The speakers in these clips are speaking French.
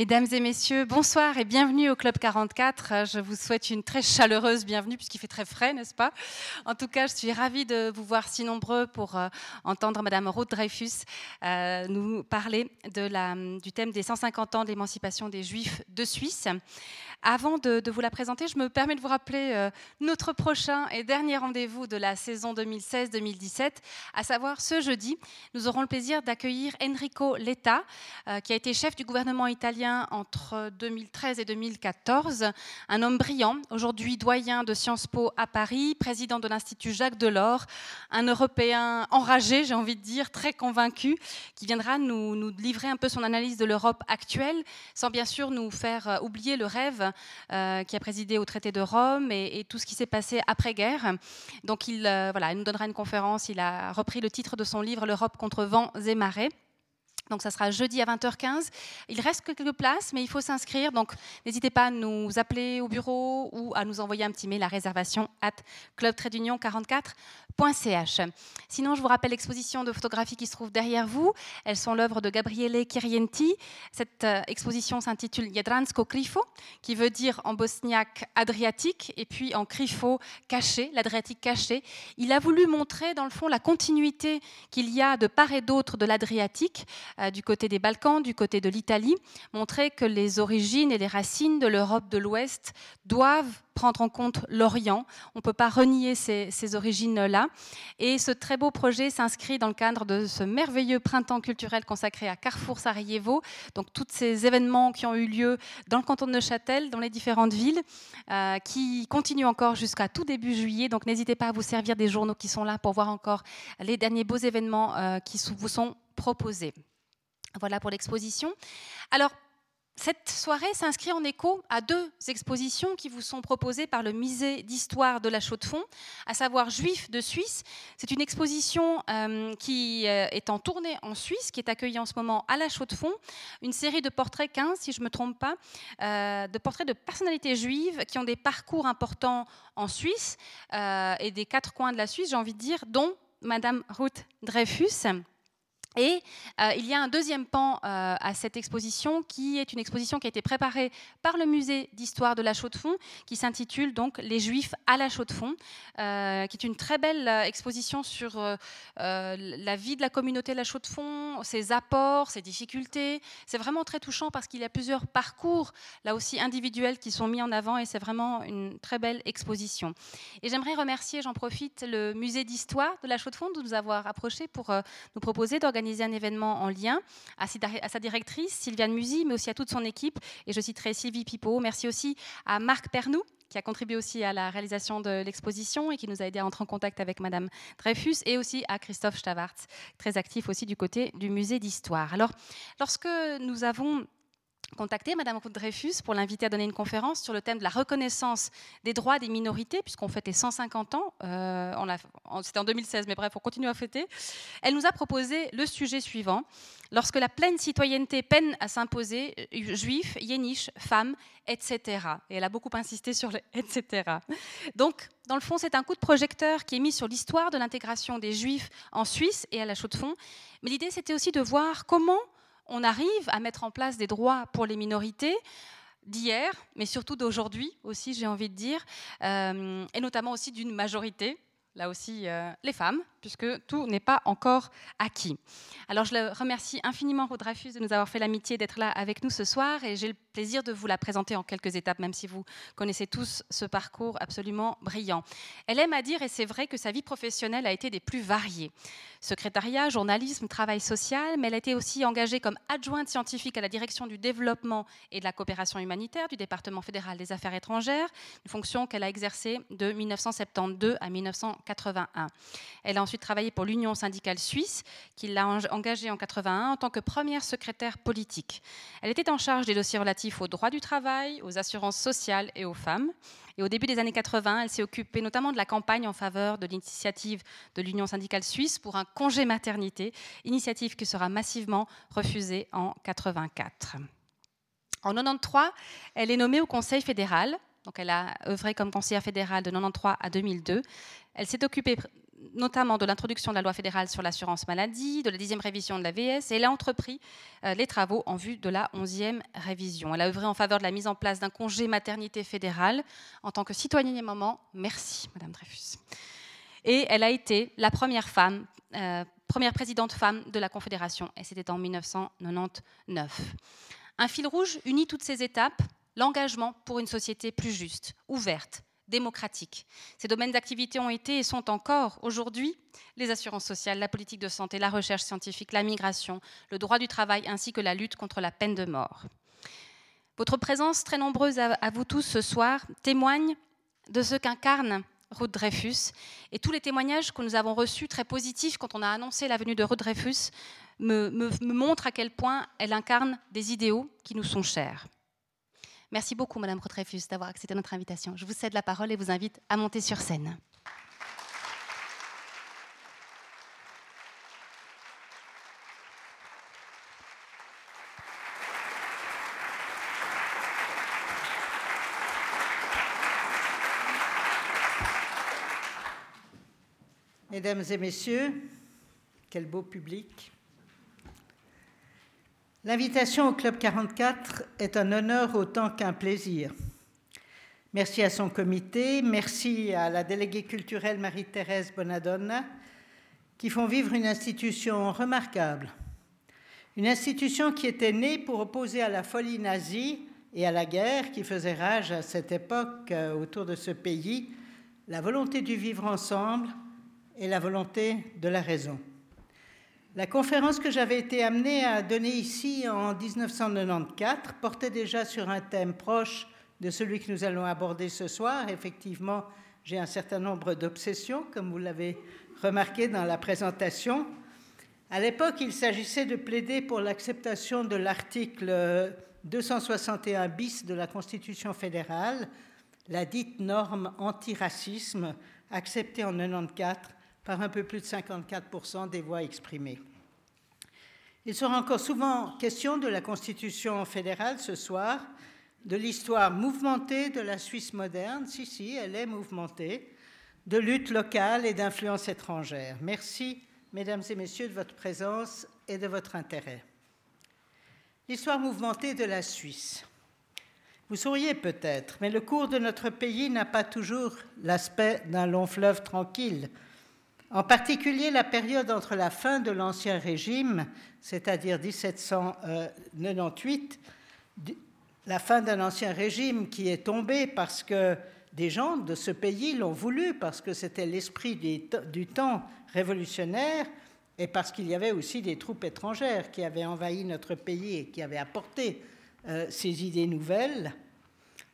Mesdames et messieurs, bonsoir et bienvenue au Club 44. Je vous souhaite une très chaleureuse bienvenue puisqu'il fait très frais, n'est-ce pas? En tout cas, je suis ravie de vous voir si nombreux pour euh, entendre Madame Ruth Dreyfus euh, nous parler du thème des 150 ans de l'émancipation des Juifs de Suisse. Avant de, vous la présenter, je me permets de vous rappeler euh, notre prochain et dernier rendez-vous de la saison 2016-2017, à savoir ce jeudi. Nous aurons le plaisir d'accueillir Enrico Letta, euh, qui a été chef du gouvernement italien entre 2013 et 2014, un homme brillant, aujourd'hui doyen de Sciences Po à Paris, président de l'Institut Jacques Delors, un Européen enragé, j'ai envie de dire, très convaincu, qui viendra nous, livrer un peu son analyse de l'Europe actuelle, sans bien sûr nous faire euh, oublier le rêve euh, qui a présidé au traité de Rome et, tout ce qui s'est passé après-guerre. Donc il, euh, voilà, il nous donnera une conférence. Il a repris le titre de son livre L'Europe contre vents et marées. Donc ça sera jeudi à 20h15. Il reste quelques places, mais il faut s'inscrire. Donc n'hésitez pas à nous appeler au bureau ou à nous envoyer un petit mail à réservation at clubtradeunion44.ch. Sinon, je vous rappelle l'exposition de photographies qui se trouve derrière vous. Elles sont l'œuvre de Gabriele Kirienti. Cette euh, exposition s'intitule Jadransko Krifo, qui veut dire en bosniaque Adriatique, et puis en Krifo caché, l'Adriatique caché. Il a voulu montrer, dans le fond, la continuité qu'il y a de part et d'autre de l'Adriatique du côté des Balkans, du côté de l'Italie, montrer que les origines et les racines de l'Europe de l'Ouest doivent prendre en compte l'Orient. On ne peut pas renier ces, origines-là. Et ce très beau projet s'inscrit dans le cadre de ce merveilleux printemps culturel consacré à Carrefour Sarajevo. Donc tous ces événements qui ont eu lieu dans le canton de Neuchâtel, dans les différentes villes, euh, qui continuent encore jusqu'à tout début juillet. Donc n'hésitez pas à vous servir des journaux qui sont là pour voir encore les derniers beaux événements euh, qui vous sont proposés. Voilà pour l'exposition. Alors, cette soirée s'inscrit en écho à deux expositions qui vous sont proposées par le musée d'histoire de la Chaux-de-Fonds, à savoir Juifs de Suisse. C'est une exposition euh, qui euh, est en tournée en Suisse, qui est accueillie en ce moment à la Chaux-de-Fonds. Une série de portraits, 15 si je ne me trompe pas, euh, de portraits de personnalités juives qui ont des parcours importants en Suisse et des quatre coins de la Suisse, j'ai envie de dire, dont Madame Ruth Dreyfus. Et euh, il y a un deuxième pan euh, à cette exposition qui est une exposition qui a été préparée par le musée d'histoire de la Chaux-de-Fonds, qui s'intitule donc Les Juifs à la Chaux-de-Fonds, euh, qui est une très belle exposition sur la vie de la communauté de la Chaux-de-Fonds, ses apports, ses difficultés. C'est vraiment très touchant parce qu'il y a plusieurs parcours, là aussi individuels, qui sont mis en avant et c'est vraiment une très belle exposition. Et j'aimerais remercier, j'en profite, le musée d'histoire de la Chaux-de-Fonds de nous avoir approchés pour nous proposer d'organiser organiser un événement en lien à sa directrice, Sylviane Musy, mais aussi à toute son équipe. Et je citerai Sylvie Pipeau. Merci aussi à Marc Pernou, qui a contribué aussi à la réalisation de l'exposition et qui nous a aidé à entrer en contact avec Madame Dreyfus, et aussi à Christophe Stavartz, très actif aussi du côté du musée d'histoire. Alors, lorsque nous avons contacté Madame Dreyfus pour l'inviter à donner une conférence sur le thème de la reconnaissance des droits des minorités, puisqu'on fêtait 150 ans. Euh, C'était en 2016, mais bref, on continue à fêter. Elle nous a proposé le sujet suivant. Lorsque la pleine citoyenneté peine à s'imposer, euh, juifs, yéniches, femmes, etc. Et elle a beaucoup insisté sur le etc. Donc, dans le fond, c'est un coup de projecteur qui est mis sur l'histoire de l'intégration des juifs en Suisse et à la Chaux-de-Fonds. Mais l'idée, c'était aussi de voir comment on arrive à mettre en place des droits pour les minorités d'hier, mais surtout d'aujourd'hui aussi, j'ai envie de dire, euh, et notamment aussi d'une majorité, là aussi euh, les femmes, puisque tout n'est pas encore acquis. Alors je le remercie infiniment, Dreyfus, de nous avoir fait l'amitié d'être là avec nous ce soir, et j'ai le plaisir de vous la présenter en quelques étapes, même si vous connaissez tous ce parcours absolument brillant. Elle aime à dire, et c'est vrai, que sa vie professionnelle a été des plus variées. Secrétariat, journalisme, travail social, mais elle a été aussi engagée comme adjointe scientifique à la direction du développement et de la coopération humanitaire du département fédéral des affaires étrangères, une fonction qu'elle a exercée de 1972 à 1981. Elle a ensuite travaillé pour l'Union syndicale suisse, qui l'a engagée en 81 en tant que première secrétaire politique. Elle était en charge des dossiers relatifs aux droits du travail, aux assurances sociales et aux femmes. Et au début des années 80, elle s'est occupée notamment de la campagne en faveur de l'initiative de l'Union syndicale suisse pour un congé maternité, initiative qui sera massivement refusée en 84. En 93, elle est nommée au Conseil fédéral. Donc elle a œuvré comme conseillère fédérale de 93 à 2002. Elle s'est occupée notamment de l'introduction de la loi fédérale sur l'assurance maladie, de la dixième révision de la VS, et elle a entrepris euh, les travaux en vue de la onzième révision. Elle a œuvré en faveur de la mise en place d'un congé maternité fédéral. En tant que citoyenne et maman, merci, Madame Dreyfus. Et elle a été la première femme, euh, première présidente femme de la Confédération, et c'était en 1999. Un fil rouge unit toutes ces étapes, l'engagement pour une société plus juste, ouverte, démocratique. Ces domaines d'activité ont été et sont encore aujourd'hui les assurances sociales, la politique de santé, la recherche scientifique, la migration, le droit du travail ainsi que la lutte contre la peine de mort. Votre présence très nombreuse à vous tous ce soir témoigne de ce qu'incarne Ruth Dreyfus et tous les témoignages que nous avons reçus très positifs quand on a annoncé la venue de Ruth Dreyfus me, me montrent à quel point elle incarne des idéaux qui nous sont chers. Merci beaucoup, Madame Rotrefus, d'avoir accepté notre invitation. Je vous cède la parole et vous invite à monter sur scène. Mesdames et messieurs, quel beau public. L'invitation au Club 44 est un honneur autant qu'un plaisir. Merci à son comité, merci à la déléguée culturelle Marie-Thérèse Bonadonna, qui font vivre une institution remarquable. Une institution qui était née pour opposer à la folie nazie et à la guerre qui faisait rage à cette époque euh, autour de ce pays la volonté du vivre ensemble et la volonté de la raison. La conférence que j'avais été amenée à donner ici en 1994 portait déjà sur un thème proche de celui que nous allons aborder ce soir. Effectivement, j'ai un certain nombre d'obsessions, comme vous l'avez remarqué dans la présentation. À l'époque, il s'agissait de plaider pour l'acceptation de l'article 261 bis de la Constitution fédérale, la dite norme antiracisme, acceptée en 1994 par un peu plus de 54% des voix exprimées. Il sera encore souvent question de la Constitution fédérale ce soir, de l'histoire mouvementée de la Suisse moderne, si, si, elle est mouvementée, de lutte locale et d'influence étrangère. Merci, mesdames et messieurs, de votre présence et de votre intérêt. L'histoire mouvementée de la Suisse. Vous sauriez peut-être, mais le cours de notre pays n'a pas toujours l'aspect d'un long fleuve tranquille en particulier la période entre la fin de l'Ancien Régime, c'est-à-dire 1798, la fin d'un ancien régime qui est tombé parce que des gens de ce pays l'ont voulu, parce que c'était l'esprit du temps révolutionnaire et parce qu'il y avait aussi des troupes étrangères qui avaient envahi notre pays et qui avaient apporté euh, ces idées nouvelles.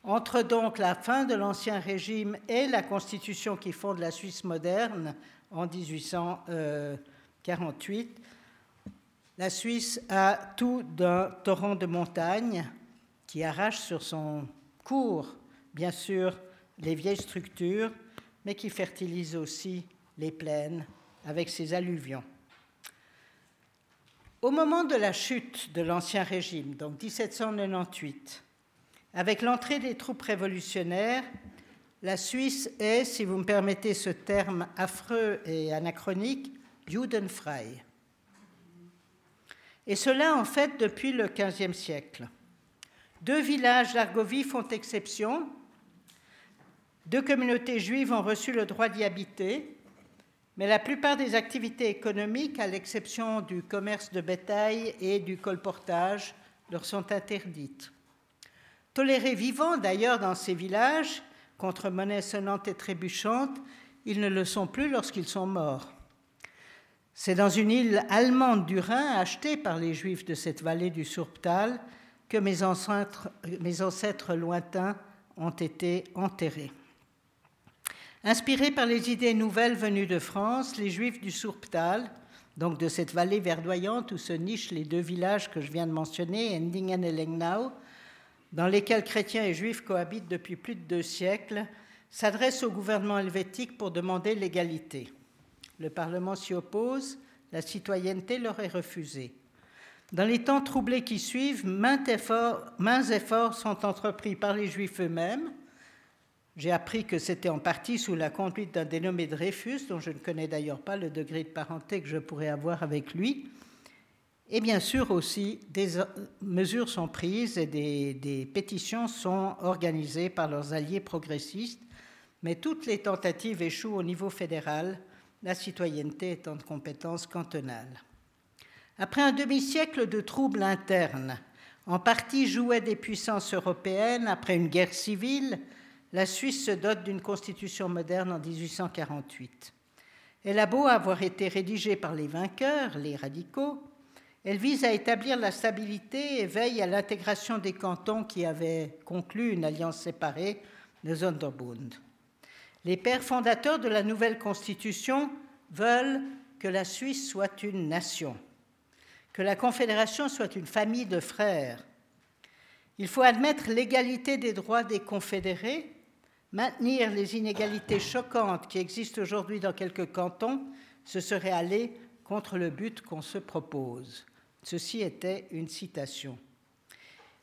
Entre donc la fin de l'Ancien Régime et la constitution qui fonde la Suisse moderne, en 1848. La Suisse a tout d'un torrent de montagne qui arrache sur son cours, bien sûr, les vieilles structures, mais qui fertilise aussi les plaines avec ses alluvions. Au moment de la chute de l'Ancien Régime, donc 1798, avec l'entrée des troupes révolutionnaires, la Suisse est, si vous me permettez ce terme affreux et anachronique, judenfrei. Et cela, en fait, depuis le XVe siècle. Deux villages d'Argovie font exception. Deux communautés juives ont reçu le droit d'y habiter, mais la plupart des activités économiques, à l'exception du commerce de bétail et du colportage, leur sont interdites. Tolérés vivants d'ailleurs dans ces villages, contre monnaie sonnante et trébuchante, ils ne le sont plus lorsqu'ils sont morts. C'est dans une île allemande du Rhin, achetée par les Juifs de cette vallée du Surptal, que mes ancêtres, mes ancêtres lointains ont été enterrés. Inspirés par les idées nouvelles venues de France, les Juifs du Surptal, donc de cette vallée verdoyante où se nichent les deux villages que je viens de mentionner, Endingen et Lengnau, dans lesquels chrétiens et juifs cohabitent depuis plus de deux siècles, s'adresse au gouvernement helvétique pour demander l'égalité. Le Parlement s'y oppose, la citoyenneté leur est refusée. Dans les temps troublés qui suivent, maints efforts, maints efforts sont entrepris par les Juifs eux-mêmes, J'ai appris que c'était en partie sous la conduite d'un dénommé Dreyfus, dont je ne connais d'ailleurs pas le degré de parenté que je pourrais avoir avec lui. Et bien sûr aussi, des mesures sont prises et des, pétitions sont organisées par leurs alliés progressistes, mais toutes les tentatives échouent au niveau fédéral, la citoyenneté étant de compétence cantonale. Après un demi-siècle de troubles internes, en partie joués des puissances européennes après une guerre civile, la Suisse se dote d'une constitution moderne en 1848. Elle a beau avoir été rédigée par les vainqueurs, les radicaux, elle vise à établir la stabilité et veille à l'intégration des cantons qui avaient conclu une alliance séparée, de Sonderbund. Les pères fondateurs de la nouvelle constitution veulent que la Suisse soit une nation, que la Confédération soit une famille de frères. Il faut admettre l'égalité des droits des confédérés Maintenir les inégalités choquantes qui existent aujourd'hui dans quelques cantons, ce serait aller contre le but qu'on se propose. Ceci était une citation.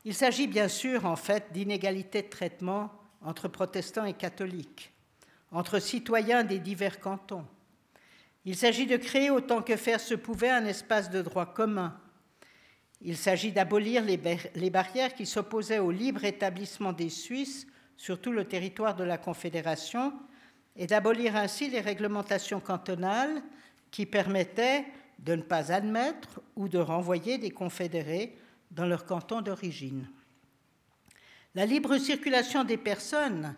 Il s'agit bien sûr en fait d'inégalités de traitement entre protestants et catholiques, entre citoyens des divers cantons. Il s'agit de créer autant que faire se pouvait un espace de droit commun. Il s'agit d'abolir les, barrières qui s'opposaient au libre établissement des Suisses sur tout le territoire de la Confédération et d'abolir ainsi les réglementations cantonales qui permettaient de ne pas admettre ou de renvoyer des confédérés dans leur canton d'origine. La libre circulation des personnes,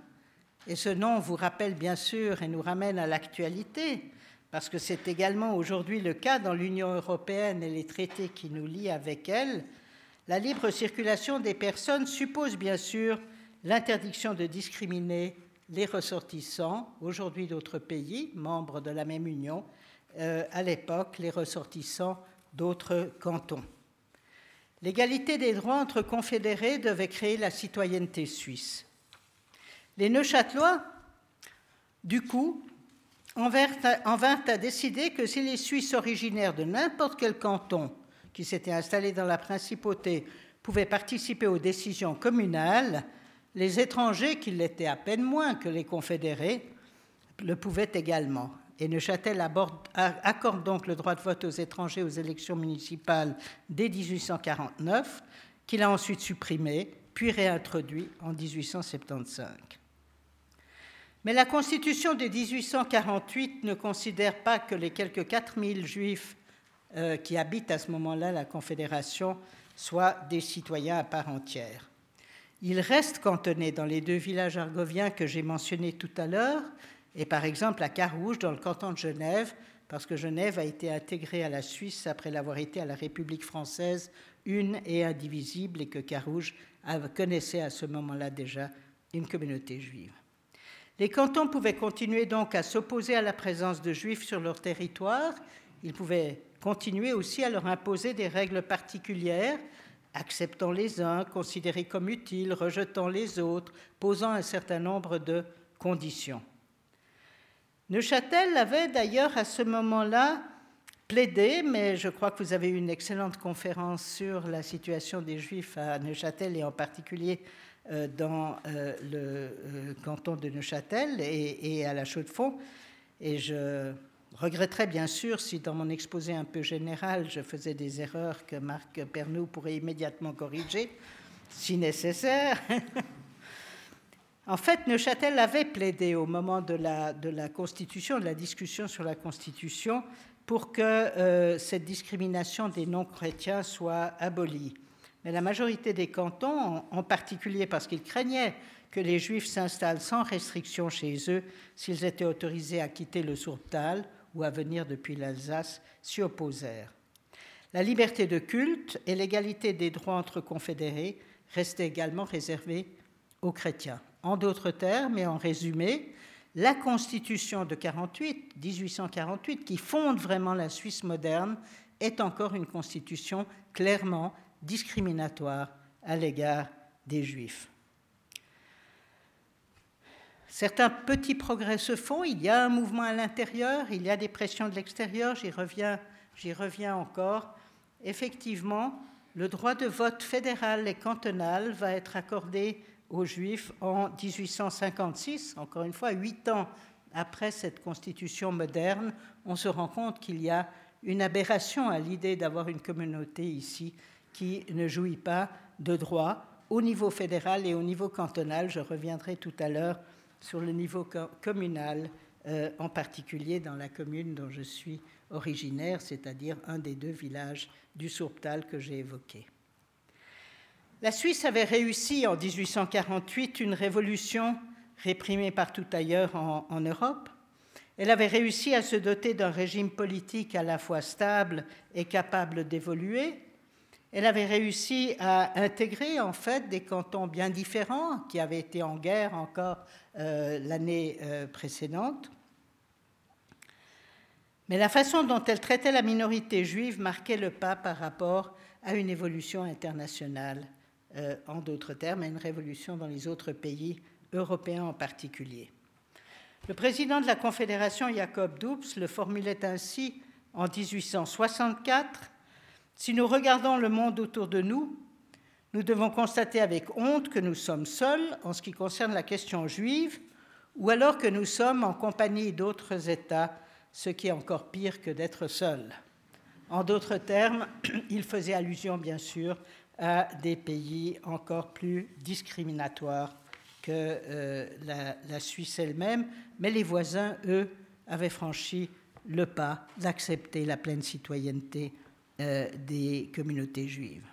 et ce nom vous rappelle bien sûr et nous ramène à l'actualité, parce que c'est également aujourd'hui le cas dans l'Union européenne et les traités qui nous lient avec elle, la libre circulation des personnes suppose bien sûr l'interdiction de discriminer les ressortissants, aujourd'hui d'autres pays, membres de la même Union, à l'époque les ressortissants d'autres cantons. L'égalité des droits entre confédérés devait créer la citoyenneté suisse. Les Neuchâtelois, du coup, en vinrent à décider que si les Suisses originaires de n'importe quel canton qui s'était installé dans la principauté pouvaient participer aux décisions communales, les étrangers, qui l'étaient à peine moins que les confédérés, le pouvaient également. Et Neuchâtel accorde donc le droit de vote aux étrangers aux élections municipales dès 1849, qu'il a ensuite supprimé, puis réintroduit en 1875. Mais la Constitution de 1848 ne considère pas que les quelques 4000 juifs euh, qui habitent à ce moment-là la Confédération soient des citoyens à part entière. Il reste cantonné dans les deux villages argoviens que j'ai mentionnés tout à l'heure, et par exemple à Carouge, dans le canton de Genève, parce que Genève a été intégrée à la Suisse après l'avoir été à la République française une et indivisible, et que Carouge connaissait à ce moment-là déjà une communauté juive. Les cantons pouvaient continuer donc à s'opposer à la présence de juifs sur leur territoire, ils pouvaient continuer aussi à leur imposer des règles particulières acceptant les uns, considérés comme utiles, rejetant les autres, posant un certain nombre de conditions. Neuchâtel avait d'ailleurs à ce moment-là plaidé, mais je crois que vous avez eu une excellente conférence sur la situation des Juifs à Neuchâtel et en particulier euh, dans euh, le euh, canton de Neuchâtel et, à la Chaux-de-Fonds. Et je regretterais bien sûr si dans mon exposé un peu général je faisais des erreurs que Marc Pernou pourrait immédiatement corriger, si nécessaire. en fait, Neuchâtel avait plaidé au moment de la, Constitution, de la discussion sur la Constitution, pour que euh, cette discrimination des non-chrétiens soit abolie. Mais la majorité des cantons, en particulier parce qu'ils craignaient que les Juifs s'installent sans restriction chez eux s'ils étaient autorisés à quitter le Surtal, ou à venir depuis l'Alsace s'y opposèrent. La liberté de culte et l'égalité des droits entre confédérés restaient également réservées aux chrétiens. En d'autres termes, et en résumé, la Constitution de 48, 1848, qui fonde vraiment la Suisse moderne, est encore une constitution clairement discriminatoire à l'égard des Juifs. Certains petits progrès se font, il y a un mouvement à l'intérieur, il y a des pressions de l'extérieur, j'y reviens, j'y reviens encore. Effectivement, le droit de vote fédéral et cantonal va être accordé aux Juifs en 1856. Encore une fois, huit ans après cette constitution moderne, on se rend compte qu'il y a une aberration à l'idée d'avoir une communauté ici qui ne jouit pas de droits au niveau fédéral et au niveau cantonal. Je reviendrai tout à l'heure sur le niveau communal, euh, en particulier dans la commune dont je suis originaire, c'est-à-dire un des deux villages du Sourptal que j'ai évoqué. La Suisse avait réussi en 1848 une révolution réprimée partout ailleurs en, Europe. Elle avait réussi à se doter d'un régime politique à la fois stable et capable d'évoluer. Elle avait réussi à intégrer en fait des cantons bien différents qui avaient été en guerre encore euh, l'année euh, précédente. Mais la façon dont elle traitait la minorité juive marquait le pas par rapport à une évolution internationale, euh, en d'autres termes, à une révolution dans les autres pays européens en particulier. Le président de la Confédération, Jacob Dubs, le formulait ainsi en 1864 Si nous regardons le monde autour de nous, nous devons constater avec honte que nous sommes seuls en ce qui concerne la question juive, ou alors que nous sommes en compagnie d'autres États ce qui est encore pire que d'être seul. En d'autres termes, il faisait allusion bien sûr à des pays encore plus discriminatoires que euh, la, Suisse elle-même, mais les voisins, eux, avaient franchi le pas d'accepter la pleine citoyenneté euh, des communautés juives.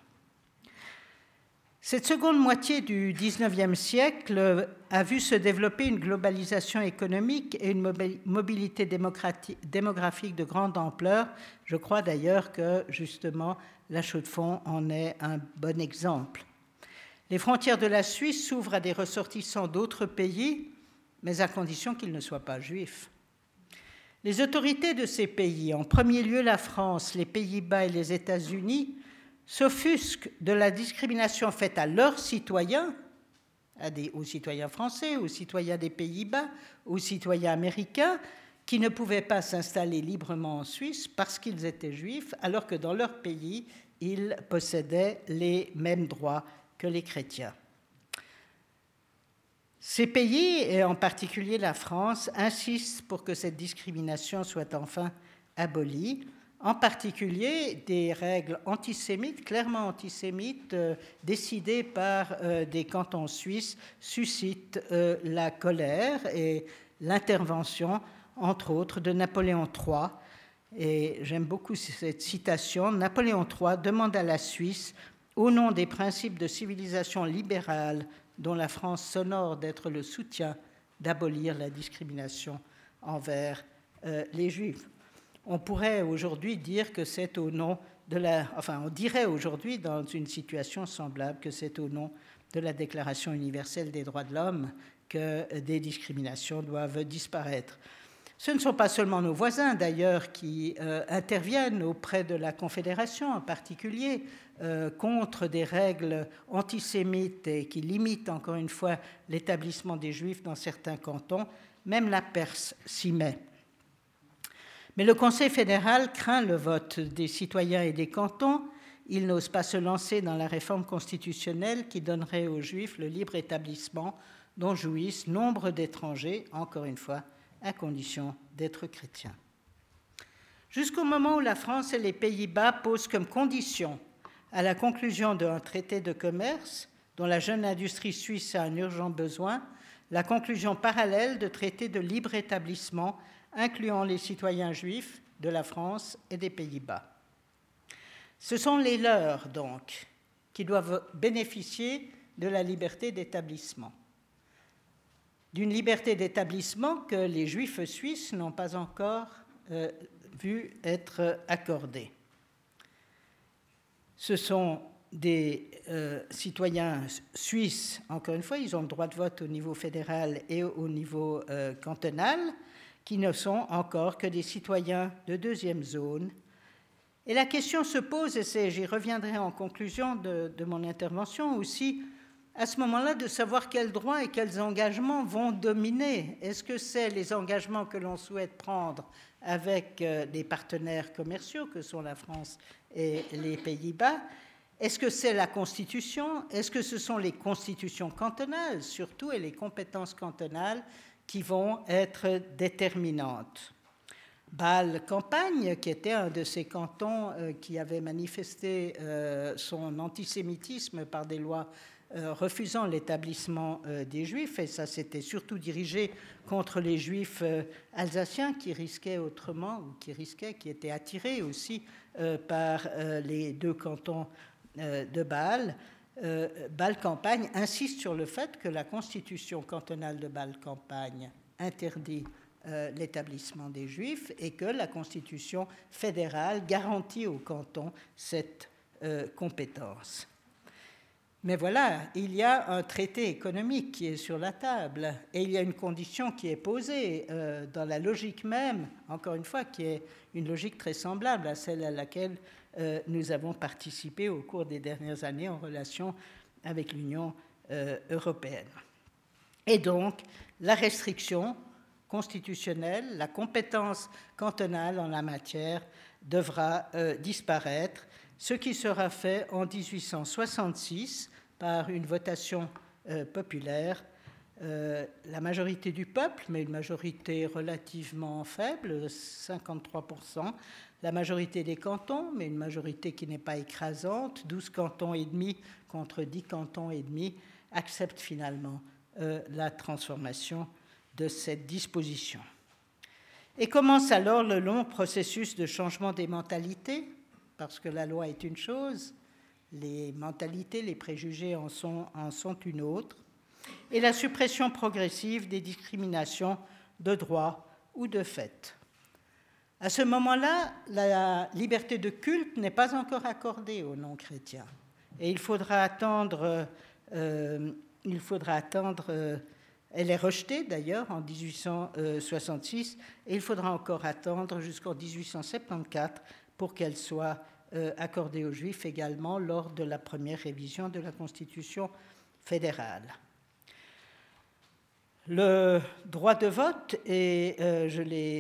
Cette seconde moitié du XIXe siècle a vu se développer une globalisation économique et une mobilité démographique de grande ampleur. Je crois d'ailleurs que justement la Chaux-de-Fonds en est un bon exemple. Les frontières de la Suisse s'ouvrent à des ressortissants d'autres pays, mais à condition qu'ils ne soient pas juifs. Les autorités de ces pays, en premier lieu la France, les Pays-Bas et les États-Unis, s'offusquent de la discrimination faite à leurs citoyens, aux citoyens français, aux citoyens des Pays-Bas, aux citoyens américains, qui ne pouvaient pas s'installer librement en Suisse parce qu'ils étaient juifs, alors que dans leur pays, ils possédaient les mêmes droits que les chrétiens. Ces pays, et en particulier la France, insistent pour que cette discrimination soit enfin abolie en particulier des règles antisémites, clairement antisémites, euh, décidées par euh, des cantons suisses, suscitent euh, la colère et l'intervention, entre autres, de Napoléon III. Et j'aime beaucoup cette citation. Napoléon III demande à la Suisse, au nom des principes de civilisation libérale dont la France s'honore d'être le soutien, d'abolir la discrimination envers les Juifs on pourrait aujourd'hui dire que c'est au nom de la. Enfin, on dirait aujourd'hui, dans une situation semblable, que c'est au nom de la Déclaration universelle des droits de l'homme que des discriminations doivent disparaître. Ce ne sont pas seulement nos voisins, d'ailleurs, qui euh, interviennent auprès de la Confédération en particulier euh, contre des règles antisémites et qui limitent, encore une fois, l'établissement des Juifs dans certains cantons. Même la Perse s'y met. Mais le Conseil fédéral craint le vote des citoyens et des cantons. Il n'ose pas se lancer dans la réforme constitutionnelle qui donnerait aux Juifs le libre établissement dont jouissent nombre d'étrangers, encore une fois, à condition d'être chrétiens. Jusqu'au moment où la France et les Pays-Bas posent comme condition à la conclusion d'un traité de commerce dont la jeune industrie suisse a un urgent besoin, la conclusion parallèle de traités de libre établissement incluant les citoyens juifs de la France et des Pays-Bas. Ce sont les leurs, donc, qui doivent bénéficier de la liberté d'établissement. D'une liberté d'établissement que les juifs suisses n'ont pas encore euh, vu être accordée. Ce sont des euh, citoyens suisses, encore une fois, ils ont le droit de vote au niveau fédéral et au niveau euh, cantonal, qui ne sont encore que des citoyens de deuxième zone. Et la question se pose, et j'y reviendrai en conclusion de, de mon intervention aussi, à ce moment-là de savoir quels droits et quels engagements vont dominer. Est-ce que c'est les engagements que l'on souhaite prendre avec euh, des partenaires commerciaux que sont la France et les Pays-Bas? Est-ce que c'est la Constitution? Est-ce que ce sont les constitutions cantonales, surtout, et les compétences cantonales qui vont être déterminantes? Bâle-Campagne, qui était un de ces cantons euh, qui avait manifesté euh, son antisémitisme par des lois refusant l'établissement des Juifs, et ça s'était surtout dirigé contre les Juifs alsaciens qui risquaient autrement, ou qui risquaient, qui étaient attirés aussi par les deux cantons de Bâle. Bâle-Campagne insiste sur le fait que la constitution cantonale de Bâle-Campagne interdit euh, l'établissement des Juifs et que la Constitution fédérale garantit au canton cette euh, compétence. Mais voilà, il y a un traité économique qui est sur la table et il y a une condition qui est posée euh, dans la logique même, encore une fois, qui est une logique très semblable à celle à laquelle nous avons participé au cours des dernières années en relation avec l'Union européenne. Et donc, la restriction constitutionnelle, la compétence cantonale en la matière devra euh, disparaître, ce qui sera fait en 1866 par une votation euh, populaire. Euh, la majorité du peuple, mais une majorité relativement faible, 53%, la majorité des cantons, mais une majorité qui n'est pas écrasante, 12 cantons et demi contre 10 cantons et demi, acceptent finalement la transformation de cette disposition. Et commence alors le long processus de changement des mentalités, parce que la loi est une chose, les mentalités, les préjugés en sont, une autre, et la suppression progressive des discriminations de droit ou de fait. À ce moment-là, la liberté de culte n'est pas encore accordée aux non-chrétiens, et il faudra attendre, euh, il faudra attendre euh, elle est rejetée d'ailleurs en 1866 et il faudra encore attendre jusqu'en 1874 pour qu'elle soit accordée aux Juifs également lors de la première révision de la Constitution fédérale. Le droit de vote, et euh,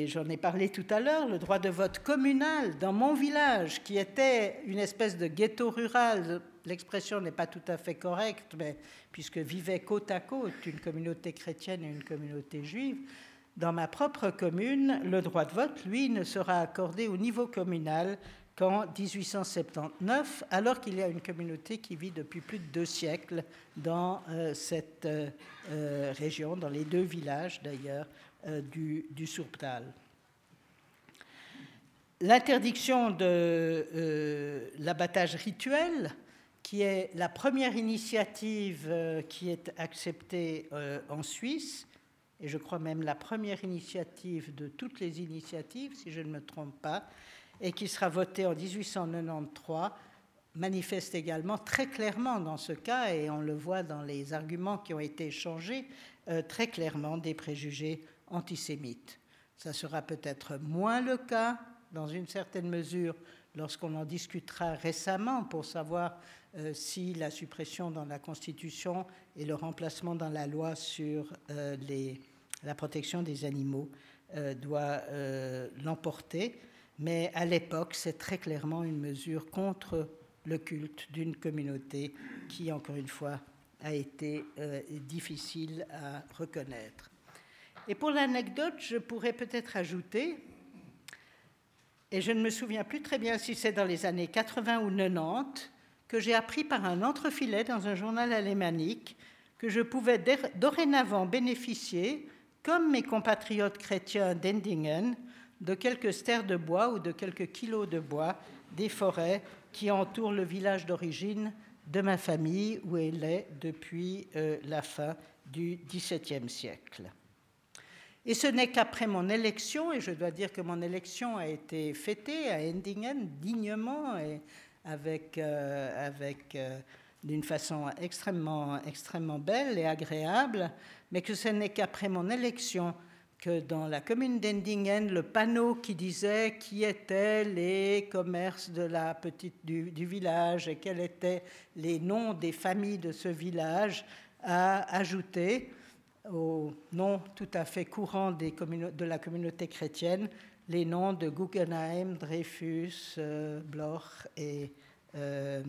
j'en ai, parlé tout à l'heure, le droit de vote communal dans mon village, qui était une espèce de ghetto rural, l'expression n'est pas tout à fait correcte, mais puisque vivaient côte à côte une communauté chrétienne et une communauté juive, dans ma propre commune, le droit de vote, lui, ne sera accordé au niveau communal qu'en 1879, alors qu'il y a une communauté qui vit depuis plus de deux siècles dans euh, cette euh, euh, région, dans les deux villages d'ailleurs du, du. L'interdiction de l'abattage rituel, qui est la première initiative qui est acceptée en Suisse, et je crois même la première initiative de toutes les initiatives, si je ne me trompe pas, et qui sera voté en 1893 manifeste également très clairement dans ce cas, et on le voit dans les arguments qui ont été échangés, euh, très clairement des préjugés antisémites. Ça sera peut-être moins le cas, dans une certaine mesure, lorsqu'on en discutera récemment pour savoir euh, si la suppression dans la Constitution et le remplacement dans la loi sur euh, la protection des animaux doit l'emporter mais à l'époque, c'est très clairement une mesure contre le culte d'une communauté qui, encore une fois, a été euh, difficile à reconnaître. Et pour l'anecdote, je pourrais peut-être ajouter, et je ne me souviens plus très bien si c'est dans les années 80 ou 90, que j'ai appris par un entrefilet dans un journal alémanique que je pouvais dorénavant bénéficier, comme mes compatriotes chrétiens d'Endingen, de quelques stères de bois ou de quelques kilos de bois des forêts qui entourent le village d'origine de ma famille où elle est depuis euh, la fin du XVIIe siècle. Et ce n'est qu'après mon élection, et je dois dire que mon élection a été fêtée à Endingen dignement et avec, euh, avec euh, d'une façon extrêmement, extrêmement belle et agréable, mais que ce n'est qu'après mon élection que dans la commune d'Endingen, le panneau qui disait qui étaient les commerces de la petite, du, village et quels étaient les noms des familles de ce village a ajouté au nom tout à fait courant de la communauté chrétienne les noms de Guggenheim, Dreyfus, euh, Bloch et, euh,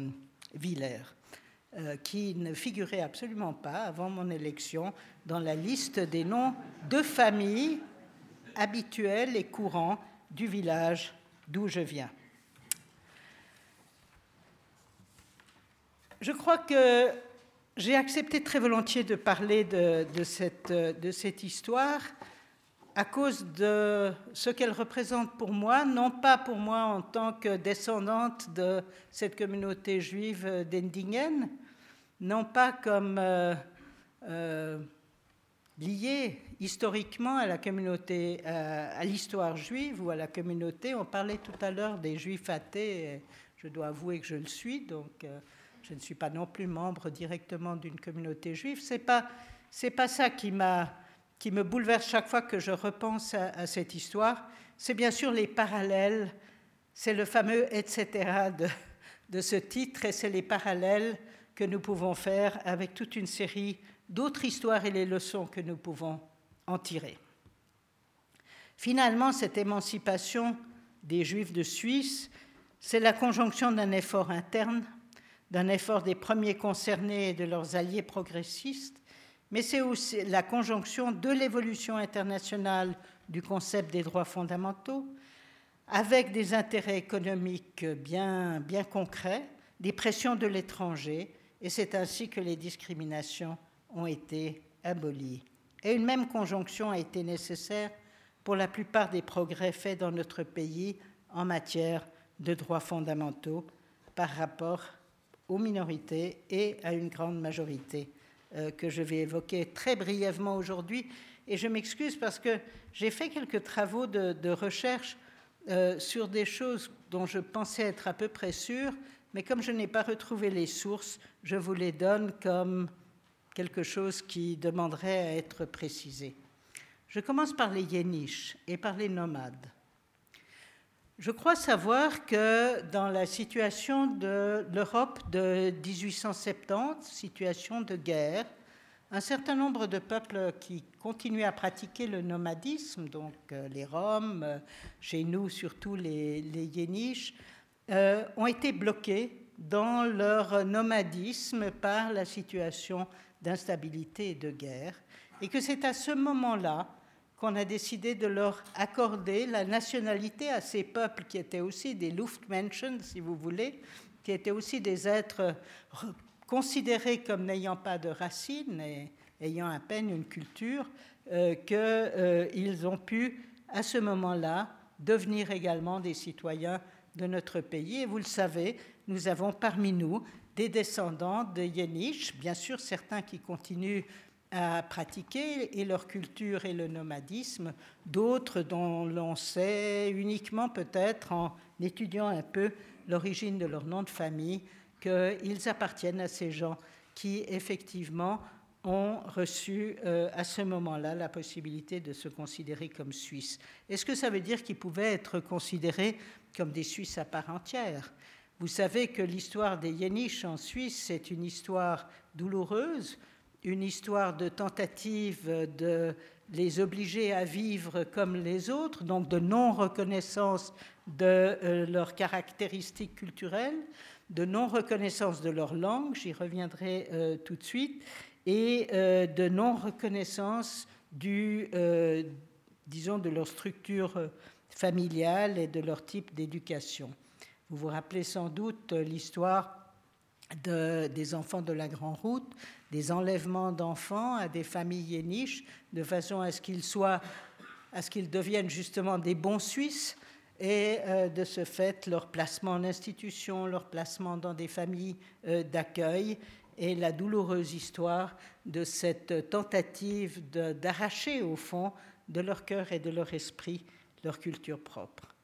Villers, qui ne figurait absolument pas avant mon élection dans la liste des noms de familles habituels et courants du village d'où je viens. Je crois que j'ai accepté très volontiers de parler de, cette, de cette histoire à cause de ce qu'elle représente pour moi, non pas pour moi en tant que descendante de cette communauté juive d'Endingen, non pas comme euh, euh, liée historiquement à la communauté, euh, à l'histoire juive ou à la communauté. On parlait tout à l'heure des juifs athées, je dois avouer que je le suis, donc je ne suis pas non plus membre directement d'une communauté juive. C'est pas c'est pas ça qui m'a qui me bouleverse chaque fois que je repense à, cette histoire. C'est bien sûr les parallèles. C'est le fameux etc. de, de ce titre et c'est les parallèles que nous pouvons faire avec toute une série d'autres histoires et les leçons que nous pouvons en tirer. Finalement, cette émancipation des Juifs de Suisse, c'est la conjonction d'un effort interne d'un effort des premiers concernés et de leurs alliés progressistes, mais c'est aussi la conjonction de l'évolution internationale du concept des droits fondamentaux avec des intérêts économiques bien, bien concrets, des pressions de l'étranger, et c'est ainsi que les discriminations ont été abolies. Et une même conjonction a été nécessaire pour la plupart des progrès faits dans notre pays en matière de droits fondamentaux par rapport aux minorités et à une grande majorité euh, que je vais évoquer très brièvement aujourd'hui. Et je m'excuse parce que j'ai fait quelques travaux de, recherche euh, sur des choses dont je pensais être à peu près sûr, mais comme je n'ai pas retrouvé les sources, je vous les donne comme quelque chose qui demanderait à être précisé. Je commence par les yéniches et par les nomades. Je crois savoir que dans la situation de l'Europe de 1870, situation de guerre, un certain nombre de peuples qui continuaient à pratiquer le nomadisme, donc euh, les Roms, euh, chez nous surtout les, les Yéniches, euh, ont été bloqués dans leur nomadisme par la situation d'instabilité et de guerre, et que c'est à ce moment-là qu'on a décidé de leur accorder la nationalité à ces peuples qui étaient aussi des Luftmenschen, si vous voulez, qui étaient aussi des êtres considérés comme n'ayant pas de racines et ayant à peine une culture, euh, qu'ils euh, ont pu, à ce moment-là, devenir également des citoyens de notre pays. Et vous le savez, nous avons parmi nous des descendants de Yenish, bien sûr certains qui continuent à pratiquer et leur culture et le nomadisme, d'autres dont l'on sait uniquement peut-être en étudiant un peu l'origine de leur nom de famille qu'ils appartiennent à ces gens qui effectivement ont reçu euh, à ce moment-là la possibilité de se considérer comme Suisses. Est-ce que ça veut dire qu'ils pouvaient être considérés comme des Suisses à part entière? Vous savez que l'histoire des Yéniches en Suisse, c'est une histoire douloureuse une histoire de tentative de les obliger à vivre comme les autres, donc de non-reconnaissance de euh, leurs caractéristiques culturelles, de non-reconnaissance de leur langue, j'y reviendrai euh, tout de suite, et euh, de non-reconnaissance du, disons, de leur structure familiale et de leur type d'éducation. Vous vous rappelez sans doute l'histoire des enfants de la Grande Route, des enlèvements d'enfants à des familles yéniches, de façon à ce qu'ils soient, à ce qu'ils deviennent justement des bons Suisses, et euh, de ce fait leur placement en institution, leur placement dans des familles euh, d'accueil, et la douloureuse histoire de cette tentative d'arracher au fond de leur cœur et de leur esprit leur culture propre.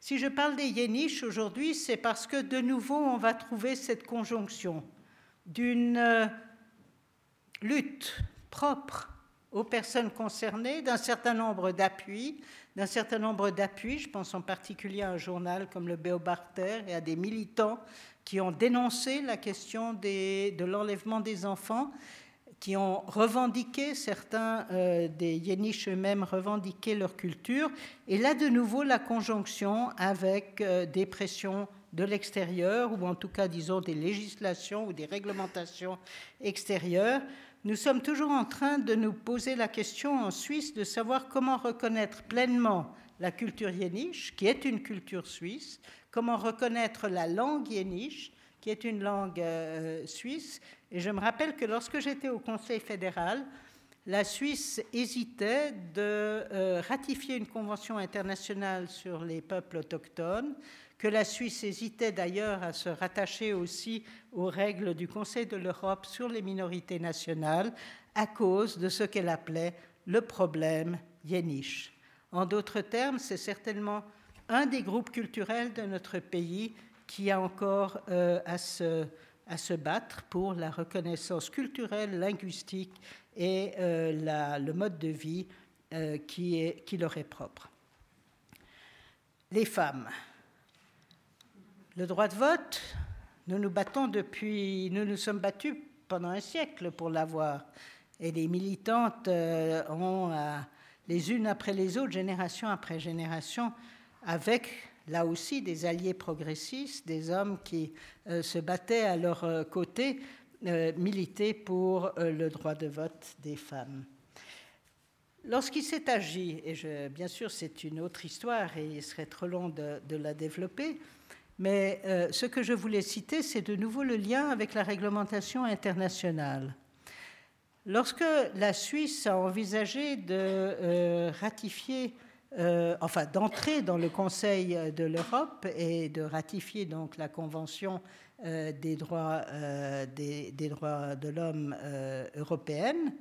Si je parle des Yéniches aujourd'hui, c'est parce que de nouveau, on va trouver cette conjonction d'une euh, lutte propre aux personnes concernées, d'un certain nombre d'appuis, d'un certain nombre d'appuis, je pense en particulier à un journal comme le Beobarter et à des militants qui ont dénoncé la question de l'enlèvement des enfants qui ont revendiqué, certains euh, des Yéniches eux-mêmes revendiqué leur culture. Et là, de nouveau, la conjonction avec euh, des pressions de l'extérieur, ou en tout cas, disons, des législations ou des réglementations extérieures, nous sommes toujours en train de nous poser la question en Suisse de savoir comment reconnaître pleinement la culture yéniche, qui est une culture suisse, comment reconnaître la langue yéniche, qui est une langue euh, suisse. Et je me rappelle que lorsque j'étais au Conseil fédéral, la Suisse hésitait de euh, ratifier une convention internationale sur les peuples autochtones, que la Suisse hésitait d'ailleurs à se rattacher aussi aux règles du Conseil de l'Europe sur les minorités nationales à cause de ce qu'elle appelait le problème yéniche. En d'autres termes, c'est certainement un des groupes culturels de notre pays qui a encore euh, à, se, battre pour la reconnaissance culturelle, linguistique et euh, le mode de vie euh, qui, qui leur est propre. Les femmes. Le droit de vote, nous nous battons depuis, nous nous sommes battus pendant un siècle pour l'avoir. Et les militantes ont, les unes après les autres, génération après génération, avec là aussi des alliés progressistes, des hommes qui euh, se battaient à leur euh, côté, euh, militaient pour le droit de vote des femmes. Lorsqu'il s'est agi, et bien sûr c'est une autre histoire et il serait trop long de la développer, mais ce que je voulais citer, c'est de nouveau le lien avec la réglementation internationale. Lorsque la Suisse a envisagé de ratifier euh, enfin d'entrer dans le Conseil de l'Europe et de ratifier donc la Convention euh, des, droits, euh, des, droits de l'homme européenne.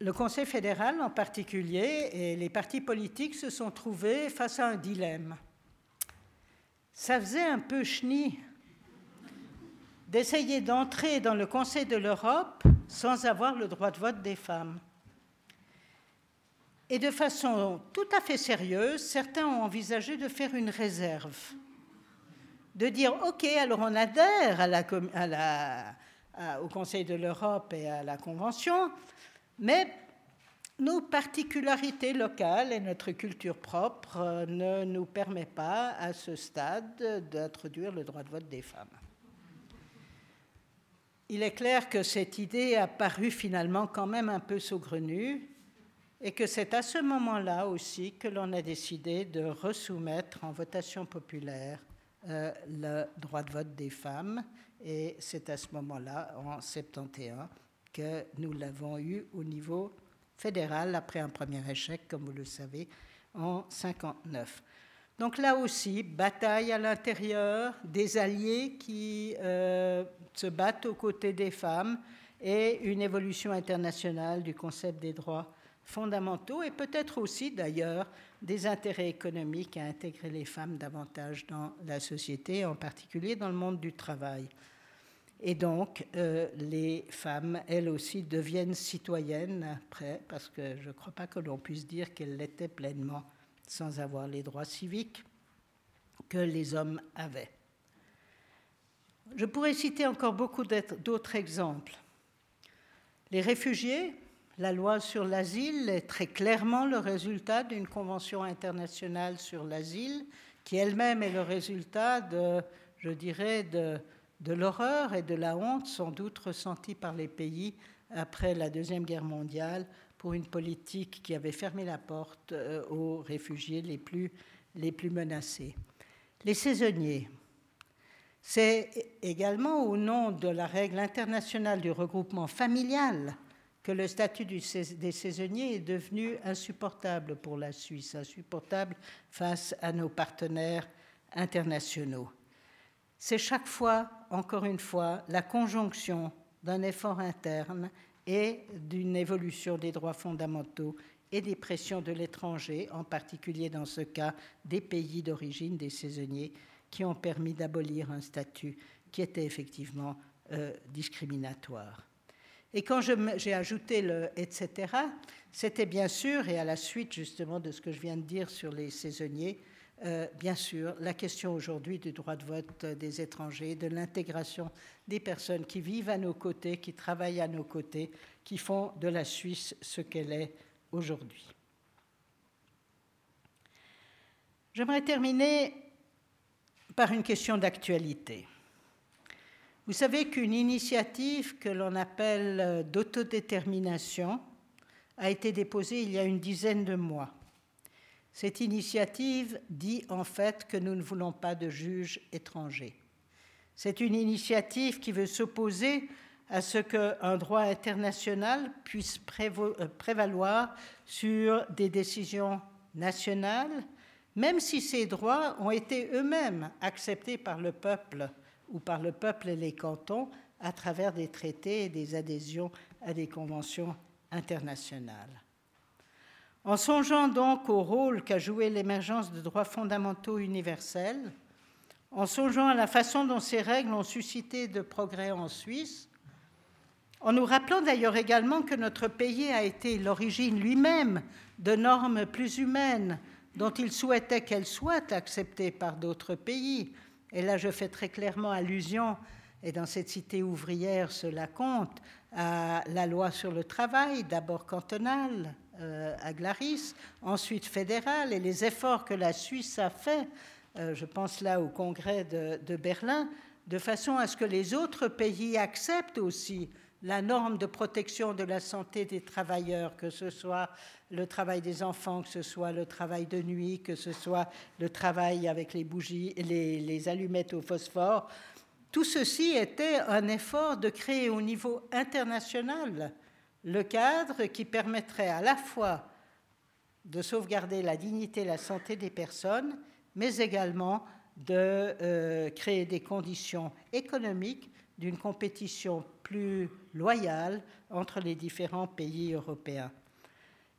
Le Conseil fédéral en particulier et les partis politiques se sont trouvés face à un dilemme. Ça faisait un peu chenille d'essayer d'entrer dans le Conseil de l'Europe sans avoir le droit de vote des femmes. Et de façon tout à fait sérieuse, certains ont envisagé de faire une réserve, de dire, OK, alors on adhère au Conseil de l'Europe et à la Convention, mais nos particularités locales et notre culture propre euh, ne nous permet pas à ce stade d'introduire le droit de vote des femmes. Il est clair que cette idée a paru finalement quand même un peu saugrenue et que c'est à ce moment-là aussi que l'on a décidé de resoumettre en votation populaire euh, le droit de vote des femmes. Et c'est à ce moment-là, en 71, que nous l'avons eu au niveau fédéral après un premier échec, comme vous le savez, en 59. Donc là aussi, bataille à l'intérieur, des alliés qui euh, se battent aux côtés des femmes et une évolution internationale du concept des droits fondamentaux et peut-être aussi d'ailleurs des intérêts économiques à intégrer les femmes davantage dans la société, en particulier dans le monde du travail. Et donc, euh, les femmes, elles aussi, deviennent citoyennes après, parce que je ne crois pas que l'on puisse dire qu'elles l'étaient pleinement sans avoir les droits civiques que les hommes avaient. Je pourrais citer encore beaucoup d'autres exemples. Les réfugiés, la loi sur l'asile est très clairement le résultat d'une convention internationale sur l'asile, qui elle-même est le résultat de, je dirais, de, l'horreur et de la honte sans doute ressentie par les pays après la Deuxième Guerre mondiale pour une politique qui avait fermé la porte euh, aux réfugiés les plus, les plus menacés. Les saisonniers. C'est également au nom de la règle internationale du regroupement familial que le statut des saisonniers est devenu insupportable pour la Suisse, insupportable face à nos partenaires internationaux. C'est chaque fois, encore une fois, la conjonction d'un effort interne et d'une évolution des droits fondamentaux et des pressions de l'étranger, en particulier dans ce cas des pays d'origine des saisonniers, qui ont permis d'abolir un statut qui était effectivement euh, discriminatoire. Et quand j'ai ajouté le etc., c'était bien sûr, et à la suite justement de ce que je viens de dire sur les saisonniers, euh, bien sûr, la question aujourd'hui du droit de vote des étrangers, de l'intégration des personnes qui vivent à nos côtés, qui travaillent à nos côtés, qui font de la Suisse ce qu'elle est aujourd'hui. J'aimerais terminer par une question d'actualité. Vous savez qu'une initiative que l'on appelle d'autodétermination a été déposée il y a une dizaine de mois. Cette initiative dit en fait que nous ne voulons pas de juges étrangers. C'est une initiative qui veut s'opposer à ce qu'un droit international puisse euh, prévaloir sur des décisions nationales, même si ces droits ont été eux-mêmes acceptés par le peuple ou par le peuple et les cantons à travers des traités et des adhésions à des conventions internationales. En songeant donc au rôle qu'a joué l'émergence de droits fondamentaux universels, en songeant à la façon dont ces règles ont suscité de progrès en Suisse, en nous rappelant d'ailleurs également que notre pays a été l'origine lui-même de normes plus humaines dont il souhaitait qu'elles soient acceptées par d'autres pays. Et là, je fais très clairement allusion, et dans cette cité ouvrière, cela compte, à la loi sur le travail, d'abord cantonale euh, à Glaris, ensuite fédérale, et les efforts que la Suisse a faits, euh, je pense là au congrès de, de Berlin, de façon à ce que les autres pays acceptent aussi la norme de protection de la santé des travailleurs, que ce soit le travail des enfants, que ce soit le travail de nuit, que ce soit le travail avec les bougies, les, les allumettes au phosphore, tout ceci était un effort de créer au niveau international le cadre qui permettrait à la fois de sauvegarder la dignité et la santé des personnes, mais également de euh, créer des conditions économiques d'une compétition plus loyale entre les différents pays européens.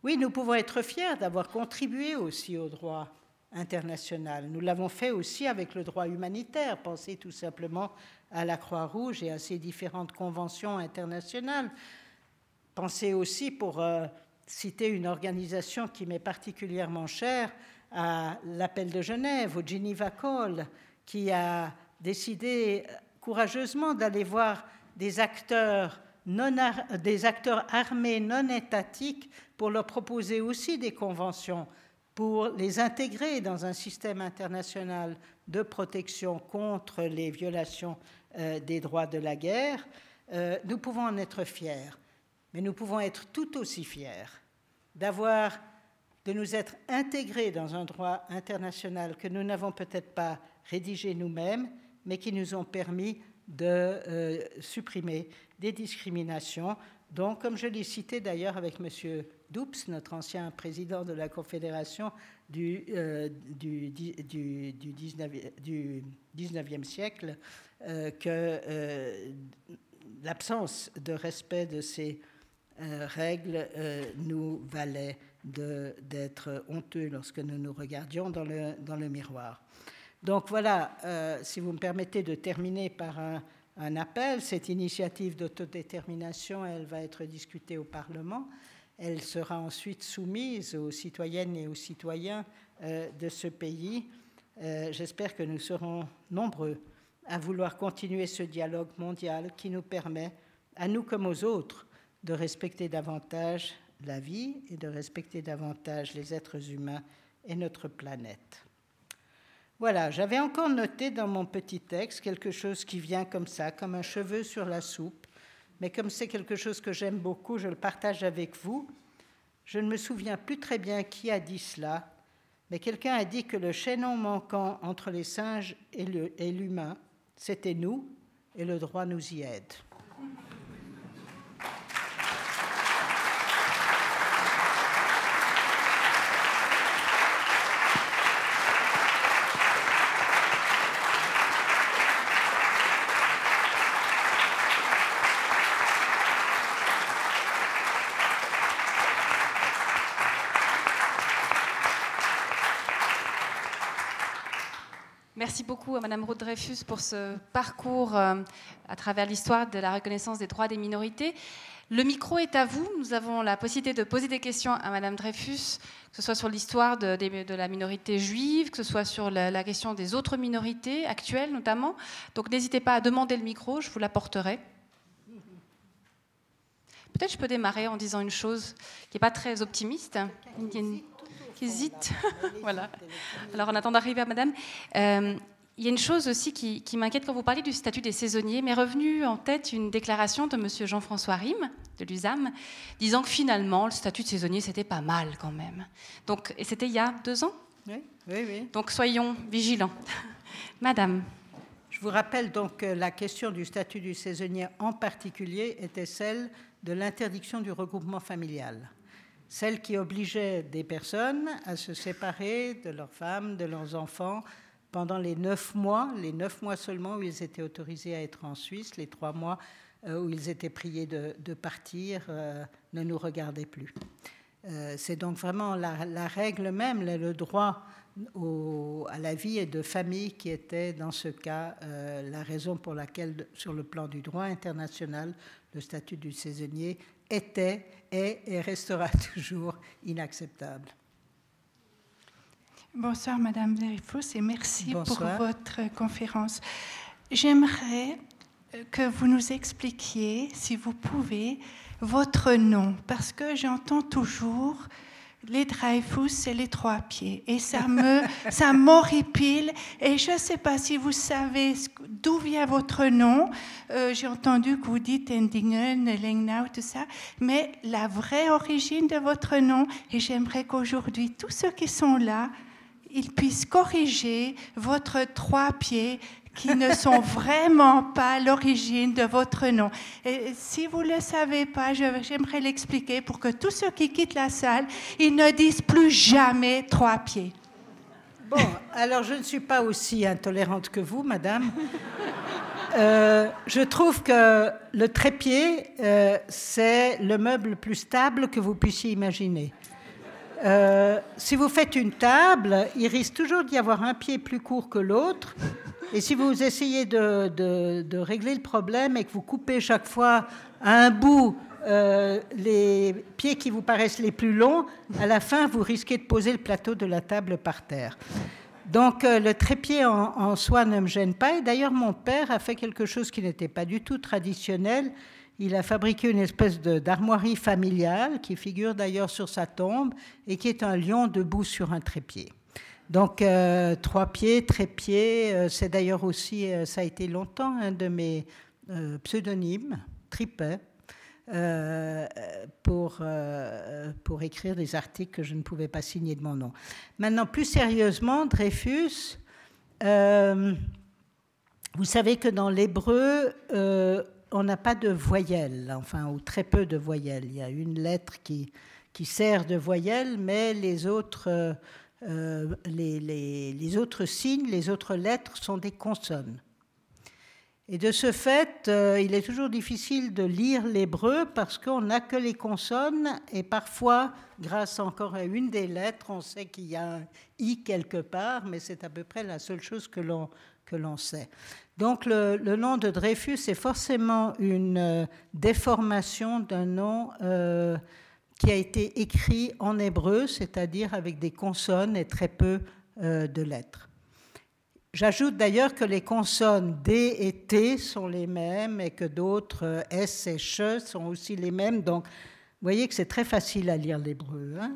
Oui, nous pouvons être fiers d'avoir contribué aussi au droit international. Nous l'avons fait aussi avec le droit humanitaire. Pensez tout simplement à la Croix-Rouge et à ses différentes conventions internationales. Pensez aussi, pour euh, citer une organisation qui m'est particulièrement chère, à l'appel de Genève, au Geneva Call, qui a décidé courageusement d'aller voir des acteurs, non des acteurs armés non étatiques pour leur proposer aussi des conventions, pour les intégrer dans un système international de protection contre les violations euh, des droits de la guerre. Euh, nous pouvons en être fiers, mais nous pouvons être tout aussi fiers d'avoir de nous être intégrés dans un droit international que nous n'avons peut-être pas rédigé nous-mêmes, mais qui nous ont permis de euh, supprimer des discriminations. Donc, comme je l'ai cité d'ailleurs avec M. Doups, notre ancien président de la Confédération du, euh, du, du, du, 19, e siècle, euh, que l'absence de respect de ces règles nous valait d'être honteux lorsque nous nous regardions dans le miroir. Donc voilà, euh, si vous me permettez de terminer par un, appel, cette initiative d'autodétermination, elle va être discutée au Parlement. Elle sera ensuite soumise aux citoyennes et aux citoyens euh, de ce pays. Euh, j'espère que nous serons nombreux à vouloir continuer ce dialogue mondial qui nous permet, à nous comme aux autres, de respecter davantage la vie et de respecter davantage les êtres humains et notre planète. Voilà, j'avais encore noté dans mon petit texte quelque chose qui vient comme ça, comme un cheveu sur la soupe, mais comme c'est quelque chose que j'aime beaucoup, je le partage avec vous. Je ne me souviens plus très bien qui a dit cela, mais quelqu'un a dit que le chaînon manquant entre les singes et l'humain, c'était nous, et le droit nous y aide. Merci beaucoup à Madame Ruth Dreyfus pour ce parcours euh, à travers l'histoire de la reconnaissance des droits des minorités. Le micro est à vous. Nous avons la possibilité de poser des questions à Madame Dreyfus, que ce soit sur l'histoire de, la minorité juive, que ce soit sur la, question des autres minorités actuelles notamment. Donc n'hésitez pas à demander le micro, je vous l'apporterai. Peut-être je peux démarrer en disant une chose qui n'est pas très optimiste. qui hésite. voilà. Alors, en attendant d'arriver à madame, euh, il y a une chose aussi qui, m'inquiète quand vous parlez du statut des saisonniers. M'est revenue en tête une déclaration de monsieur Jean-François Rime, de l'USAM, disant que finalement, le statut de saisonnier, c'était pas mal quand même. Donc, et c'était il y a deux ans? Oui, oui, oui. Donc, soyons vigilants. madame. Je vous rappelle donc que la question du statut du saisonnier en particulier était celle de l'interdiction du regroupement familial, celle qui obligeait des personnes à se séparer de leurs femmes, de leurs enfants pendant les neuf mois, seulement où ils étaient autorisés à être en Suisse, les trois mois euh, où ils étaient priés de, partir, euh, ne nous regardaient plus. Euh, c'est donc vraiment la, règle même, le droit à la vie et de famille qui était dans ce cas la raison pour laquelle, sur le plan du droit international, le statut du saisonnier était, est et restera toujours inacceptable. Bonsoir Madame Dreyfus et merci pour votre conférence. J'aimerais que vous nous expliquiez, si vous pouvez, votre nom, parce que j'entends toujours les Dreyfus, c'est les trois pieds. Et ça me, ça m'horripile. Et je ne sais pas si vous savez d'où vient votre nom. Euh, j'ai entendu que vous dites Endingen, Lengnau, tout ça. Mais la vraie origine de votre nom, et j'aimerais qu'aujourd'hui, tous ceux qui sont là, ils puissent corriger votre trois pieds qui ne sont vraiment pas l'origine de votre nom. Et si vous ne le savez pas, j'aimerais l'expliquer pour que tous ceux qui quittent la salle, ils ne disent plus jamais trois pieds. Bon, alors je ne suis pas aussi intolérante que vous, madame. Euh, je trouve que le trépied, euh, c'est le meuble le plus stable que vous puissiez imaginer. Euh, si vous faites une table, il risque toujours d'y avoir un pied plus court que l'autre. Et si vous essayez de, régler le problème et que vous coupez chaque fois à un bout euh, les pieds qui vous paraissent les plus longs, à la fin, vous risquez de poser le plateau de la table par terre. Donc euh, le trépied en, en, soi ne me gêne pas. Et d'ailleurs, mon père a fait quelque chose qui n'était pas du tout traditionnel. Il a fabriqué une espèce d'armoirie familiale qui figure d'ailleurs sur sa tombe et qui est un lion debout sur un trépied. Donc euh, trois pieds, trépied, euh, c'est d'ailleurs aussi, euh, ça a été longtemps un de mes pseudonymes, tripet, pour, pour écrire des articles que je ne pouvais pas signer de mon nom. Maintenant, plus sérieusement, Dreyfus, vous savez que dans l'hébreu, on n'a pas de voyelle, enfin, ou très peu de voyelles. Il y a une lettre qui, qui sert de voyelle, mais les autres, euh, les, les, autres signes, les autres lettres sont des consonnes. Et de ce fait, euh, il est toujours difficile de lire l'hébreu parce qu'on n'a que les consonnes et parfois, grâce encore à une des lettres, on sait qu'il y a un i quelque part, mais c'est à peu près la seule chose que l'on que l'on sait. Donc le, nom de Dreyfus est forcément une euh, déformation d'un nom euh, qui a été écrit en hébreu, c'est-à-dire avec des consonnes et très peu euh, de lettres. J'ajoute d'ailleurs que les consonnes D et T sont les mêmes et que d'autres S et CH sont aussi les mêmes. Donc, vous voyez que c'est très facile à lire l'hébreu. Hein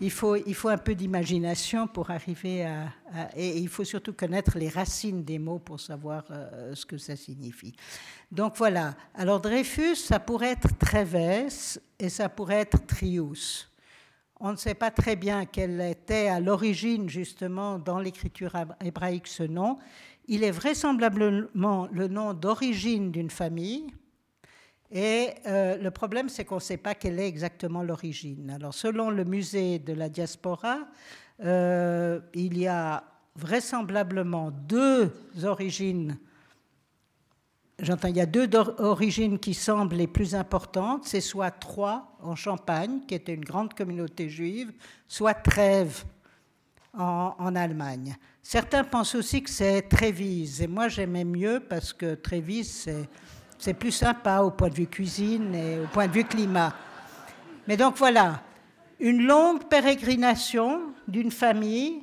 il faut, un peu d'imagination pour arriver à, Et il faut surtout connaître les racines des mots pour savoir euh, ce que ça signifie. Donc voilà. Alors Dreyfus, ça pourrait être Treves et ça pourrait être Trius. On ne sait pas très bien quel était à l'origine, justement, dans l'écriture hébraïque ce nom. Il est vraisemblablement le nom d'origine d'une famille et euh, le problème, c'est qu'on ne sait pas quelle est exactement l'origine. Alors, selon le musée de la diaspora, euh, il y a vraisemblablement deux origines. J'entends, il y a deux origines qui semblent les plus importantes. C'est soit Troyes en Champagne, qui était une grande communauté juive, soit Trèves en, en Allemagne. Certains pensent aussi que c'est Trévise. Et moi, j'aimais mieux parce que Trévise, c'est c'est plus sympa au point de vue cuisine et au point de vue climat. Mais donc voilà, une longue pérégrination d'une famille.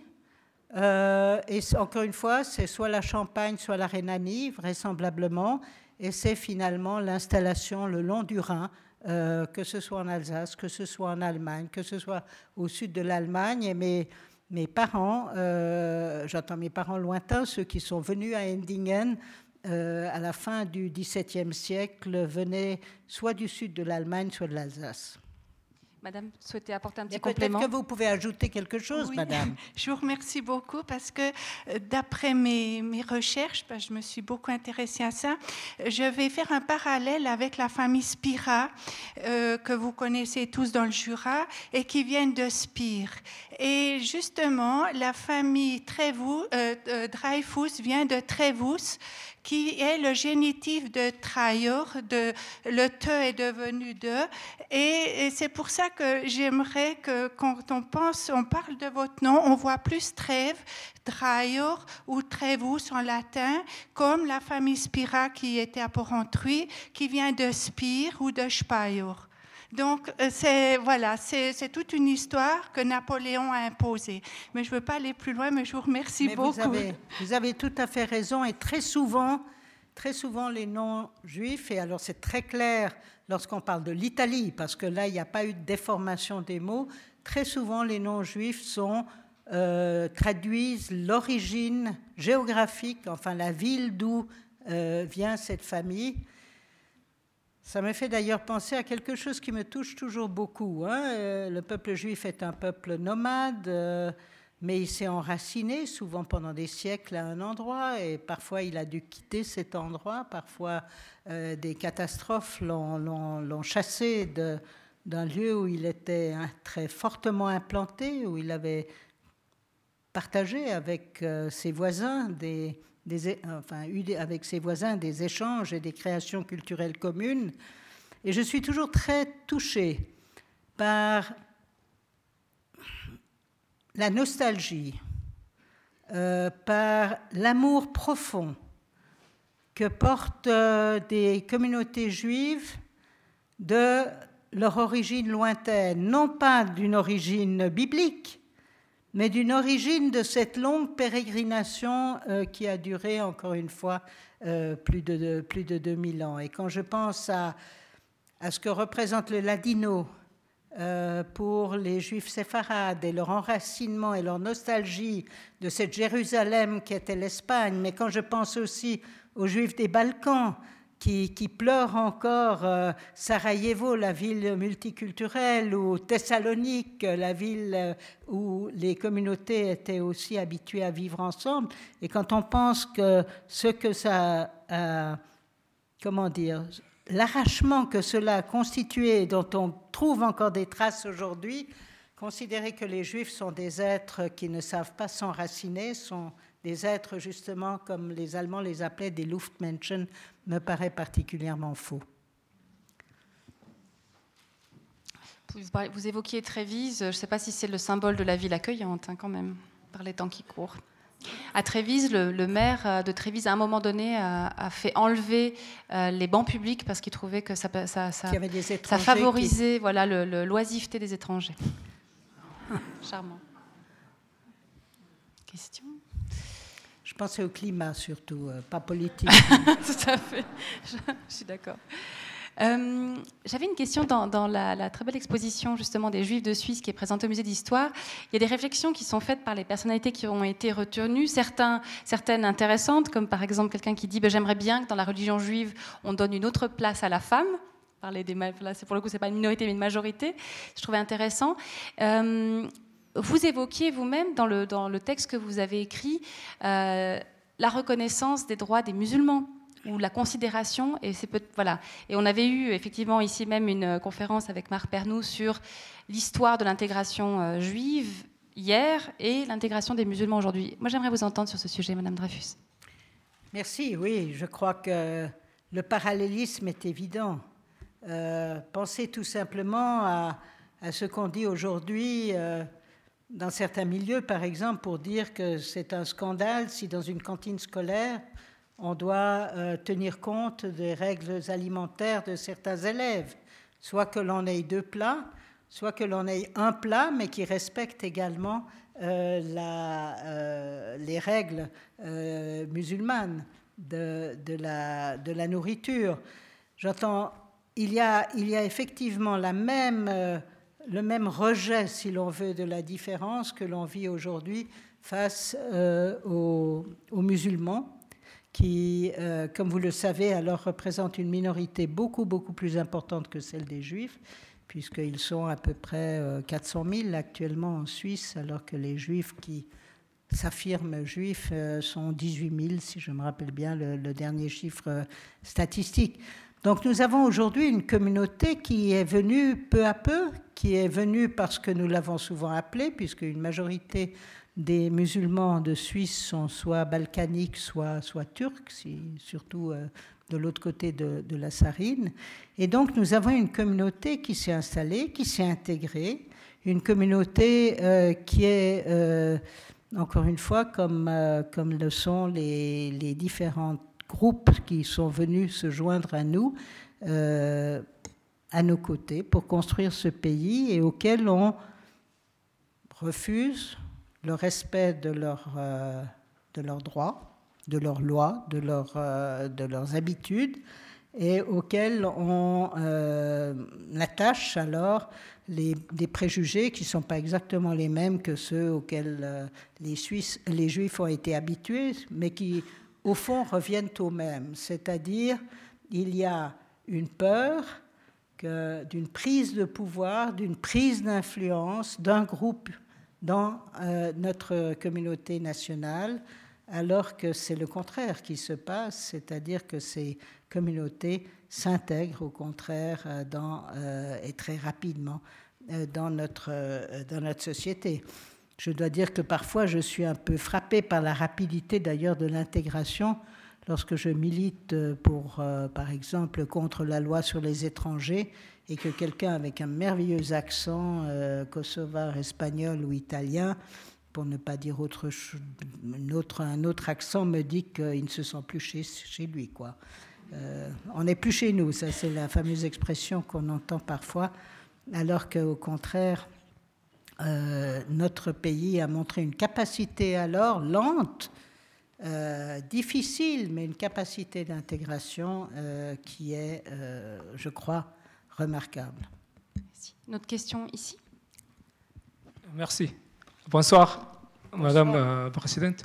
Euh, et encore une fois, c'est soit la Champagne, soit la Rhénanie, vraisemblablement. Et c'est finalement l'installation le long du Rhin que ce soit en Alsace, que ce soit en Allemagne, que ce soit au sud de l'Allemagne. Et mes, mes parents, j'entends mes parents lointains, ceux qui sont venus à Endingen, à la fin du XVIIe siècle, venaient soit du sud de l'Allemagne, soit de l'Alsace. Madame souhaitait apporter un petit complément. Peut-être que vous pouvez ajouter quelque chose, Madame. Je vous remercie beaucoup parce que euh, d'après mes, mes, recherches, parce que je me suis beaucoup intéressée à ça, je vais faire un parallèle avec la famille Spira, euh, que vous connaissez tous dans le Jura, et qui viennent de Spire. Et justement, la famille Trevou, euh, Dreyfus vient de Trevus, qui est le génitif de Trayor, de, le te est devenu de. Et, c'est pour ça que j'aimerais que quand on pense, on parle de votre nom, on voit plus Trève, Trayor ou Trevus en latin, comme la famille Spira qui était à Porrentruy, qui vient de Spire ou de Speyer. Donc, euh, c'est voilà, c'est toute une histoire que Napoléon a imposée. Mais je ne veux pas aller plus loin, mais je vous remercie beaucoup. Vous avez, vous avez, tout à fait raison. Et très souvent, très souvent, les noms juifs, et alors c'est très clair lorsqu'on parle de l'Italie, parce que là, il n'y a pas eu de déformation des mots, très souvent, les noms juifs sont, euh, traduisent l'origine géographique, enfin la ville d'où euh, vient cette famille. Ça me fait d'ailleurs penser à quelque chose qui me touche toujours beaucoup. Hein. Euh, le peuple juif est un peuple nomade, euh, mais il s'est enraciné souvent pendant des siècles à un endroit et parfois il a dû quitter cet endroit. Parfois euh, des catastrophes l'ont chassé d'un lieu où il était très fortement implanté, où il avait partagé avec ses voisins des, enfin, eu avec ses voisins des échanges et des créations culturelles communes. Et je suis toujours très touchée par la nostalgie, euh, par l'amour profond que portent euh, des communautés juives de leur origine lointaine, non pas d'une origine biblique, mais d'une origine de cette longue pérégrination euh, qui a duré, encore une fois, euh, plus, de, plus de 2000 ans. Et quand je pense à, à ce que représente le ladino euh, pour les juifs séfarades et leur enracinement et leur nostalgie de cette Jérusalem qui était l'Espagne, mais quand je pense aussi aux juifs des Balkans, qui, pleure encore euh, Sarajevo, la ville multiculturelle, ou Thessalonique, la ville euh, où les communautés étaient aussi habituées à vivre ensemble. Et quand on pense que ce que ça, comment dire, l'arrachement que cela a constitué, dont on trouve encore des traces aujourd'hui, considérer que les Juifs sont des êtres qui ne savent pas s'enraciner, sont des êtres justement comme les Allemands les appelaient des Luftmenschen, me paraît particulièrement faux. Vous évoquiez Trévise, je ne sais pas si c'est le symbole de la ville accueillante hein, quand même, par les temps qui courent. À Trévise, le, maire de Trévise, à un moment donné, a, fait enlever euh, les bancs publics parce qu'il trouvait que ça, ça, ça, favorisait voilà, le, l'oisiveté des étrangers. Charmant. Question? Je pensais au climat surtout, euh, pas politique. Tout à fait, je, suis d'accord. Euh, j'avais une question dans, la, très belle exposition justement des Juifs de Suisse qui est présentée au musée d'histoire. Il y a des réflexions qui sont faites par les personnalités qui ont été retenues, certaines intéressantes, comme par exemple quelqu'un qui dit ben, j'aimerais bien que dans la religion juive on donne une autre place à la femme. Parler des là, pour le coup c'est pas une minorité mais une majorité. Je trouvais intéressant. Euh, vous évoquiez vous-même dans le, dans le texte que vous avez écrit euh, la reconnaissance des droits des musulmans ou la considération et c'est voilà et on avait eu effectivement ici même une conférence avec Marc Pernou sur l'histoire de l'intégration euh, juive hier et l'intégration des musulmans aujourd'hui. Moi j'aimerais vous entendre sur ce sujet, Madame Dreyfus. Merci. Oui, je crois que le parallélisme est évident. Euh, pensez tout simplement à ce qu'on dit aujourd'hui dans certains milieux, par exemple, pour dire que c'est un scandale si dans une cantine scolaire, on doit euh, tenir compte des règles alimentaires de certains élèves, soit que l'on ait deux plats, soit que l'on ait un plat, mais qui respecte également euh, euh, les règles musulmanes de, la, nourriture. J'entends il y a effectivement la même, le même rejet, si l'on veut, de la différence que l'on vit aujourd'hui face aux, aux, musulmans, qui, comme vous le savez, alors représentent une minorité beaucoup, beaucoup plus importante que celle des juifs puisqu'ils sont à peu près 400 euh, 000 actuellement en Suisse, alors que les juifs qui s'affirment juifs euh, sont 18 000, si je me rappelle bien le, dernier chiffre euh, statistique. Donc nous avons aujourd'hui une communauté qui est venue peu à peu, qui est venue parce que nous l'avons souvent appelée, puisque une majorité des musulmans de Suisse sont soit balkaniques, soit, turcs, surtout de l'autre côté de, la Sarine. Et donc nous avons une communauté qui s'est installée, qui s'est intégrée, une communauté euh, qui est, euh, encore une fois, comme, euh, le sont les, différents groupes qui sont venus se joindre à nous, à nos côtés, pour construire ce pays et auquel on refuse le respect de, leur, de leurs droits de leurs lois, de, euh, de leurs habitudes, et auxquelles on euh, attache alors des préjugés qui ne sont pas exactement les mêmes que ceux auxquels euh, les, Suisses, les Juifs ont été habitués, mais qui, au fond, reviennent aux mêmes. C'est-à-dire, il y a une peur d'une prise de pouvoir, d'une prise d'influence d'un groupe dans notre communauté nationale, alors que c'est le contraire qui se passe, c'est-à-dire que ces communautés s'intègrent au contraire euh, euh, et très rapidement euh, dans notre, dans notre société. Je dois dire que parfois je suis un peu frappée par la rapidité d'ailleurs de l'intégration lorsque je milite pour, par exemple, contre la loi sur les étrangers et que quelqu'un avec un merveilleux accent kosovar, espagnol ou italien pour ne pas dire autre, autre, un autre accent, me dit qu'il ne se sent plus chez, lui. Euh, on n'est plus chez nous, ça c'est la fameuse expression qu'on entend parfois, alors qu'au contraire, euh, notre pays a montré une capacité alors lente, euh, difficile, mais une capacité d'intégration qui est, je crois, remarquable. Merci. Notre question ici? Merci. Bonsoir, Madame la Présidente.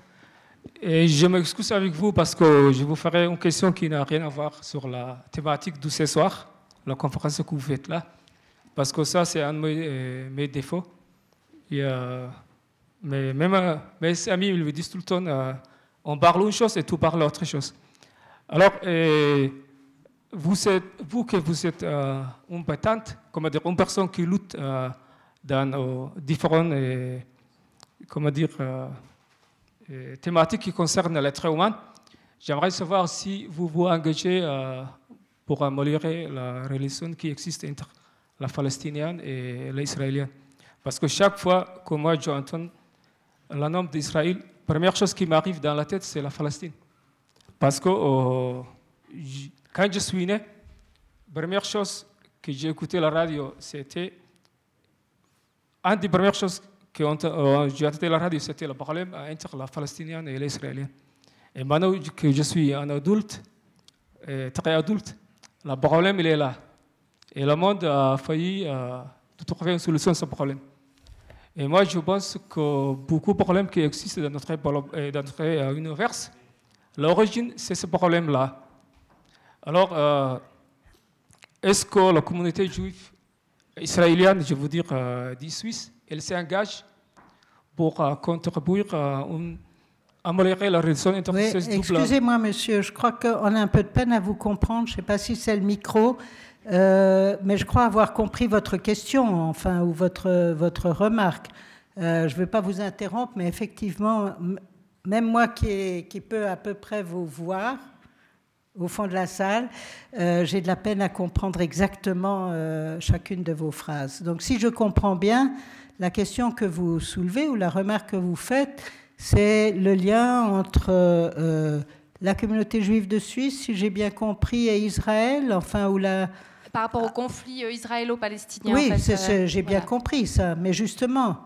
Et je m'excuse avec vous parce que je vous ferai une question qui n'a rien à voir sur la thématique de ce soir, la conférence que vous faites là. Parce que ça, c'est un de mes, euh, défauts. Mais même euh, mes amis ils me disent tout le temps euh, on parle une chose et tout parle autre chose. Alors, vous, êtes, que vous êtes une battante, comment dire, une personne qui lutte dans différents comment dire, euh, euh, thématique qui concerne l'être humain. J'aimerais savoir si vous vous engagez euh, pour améliorer la relation qui existe entre la Palestinienne et l'Israélienne. Parce que chaque fois que moi j'entends le nom d'Israël, la première chose qui m'arrive dans la tête, c'est la Palestine. Parce que quand je suis né, la première chose que j'ai écouté la radio, c'était une des premières choses euh, j'ai entendu la radio, c'était le problème entre la Palestinienne et l'Israélienne. Et maintenant que je suis un adulte, très adulte, le problème il est là. Et le monde a failli euh, trouver une solution à ce problème. Et moi, je pense que beaucoup de problèmes qui existent dans notre, euh, dans notre univers, l'origine, c'est ce problème-là. Alors, est-ce que la communauté juive israélienne, je veux dire, euh, dit Suisse, elle s'engage pour euh, contribuer à améliorer la relation entre oui, Excusez-moi, monsieur, je crois qu'on a un peu de peine à vous comprendre. Je ne sais pas si c'est le micro, euh, mais je crois avoir compris votre question, enfin, ou votre, votre remarque. je ne veux pas vous interrompre, mais effectivement, même moi qui, peux à peu près vous voir, au fond de la salle, j'ai de la peine à comprendre exactement chacune de vos phrases. Donc si je comprends bien, la question que vous soulevez ou la remarque que vous faites, c'est le lien entre euh, la communauté juive de Suisse, si j'ai bien compris, et Israël, enfin, ou la... Par rapport au conflit euh, israélo-palestinien. Oui, euh, j'ai bien compris ça, mais justement,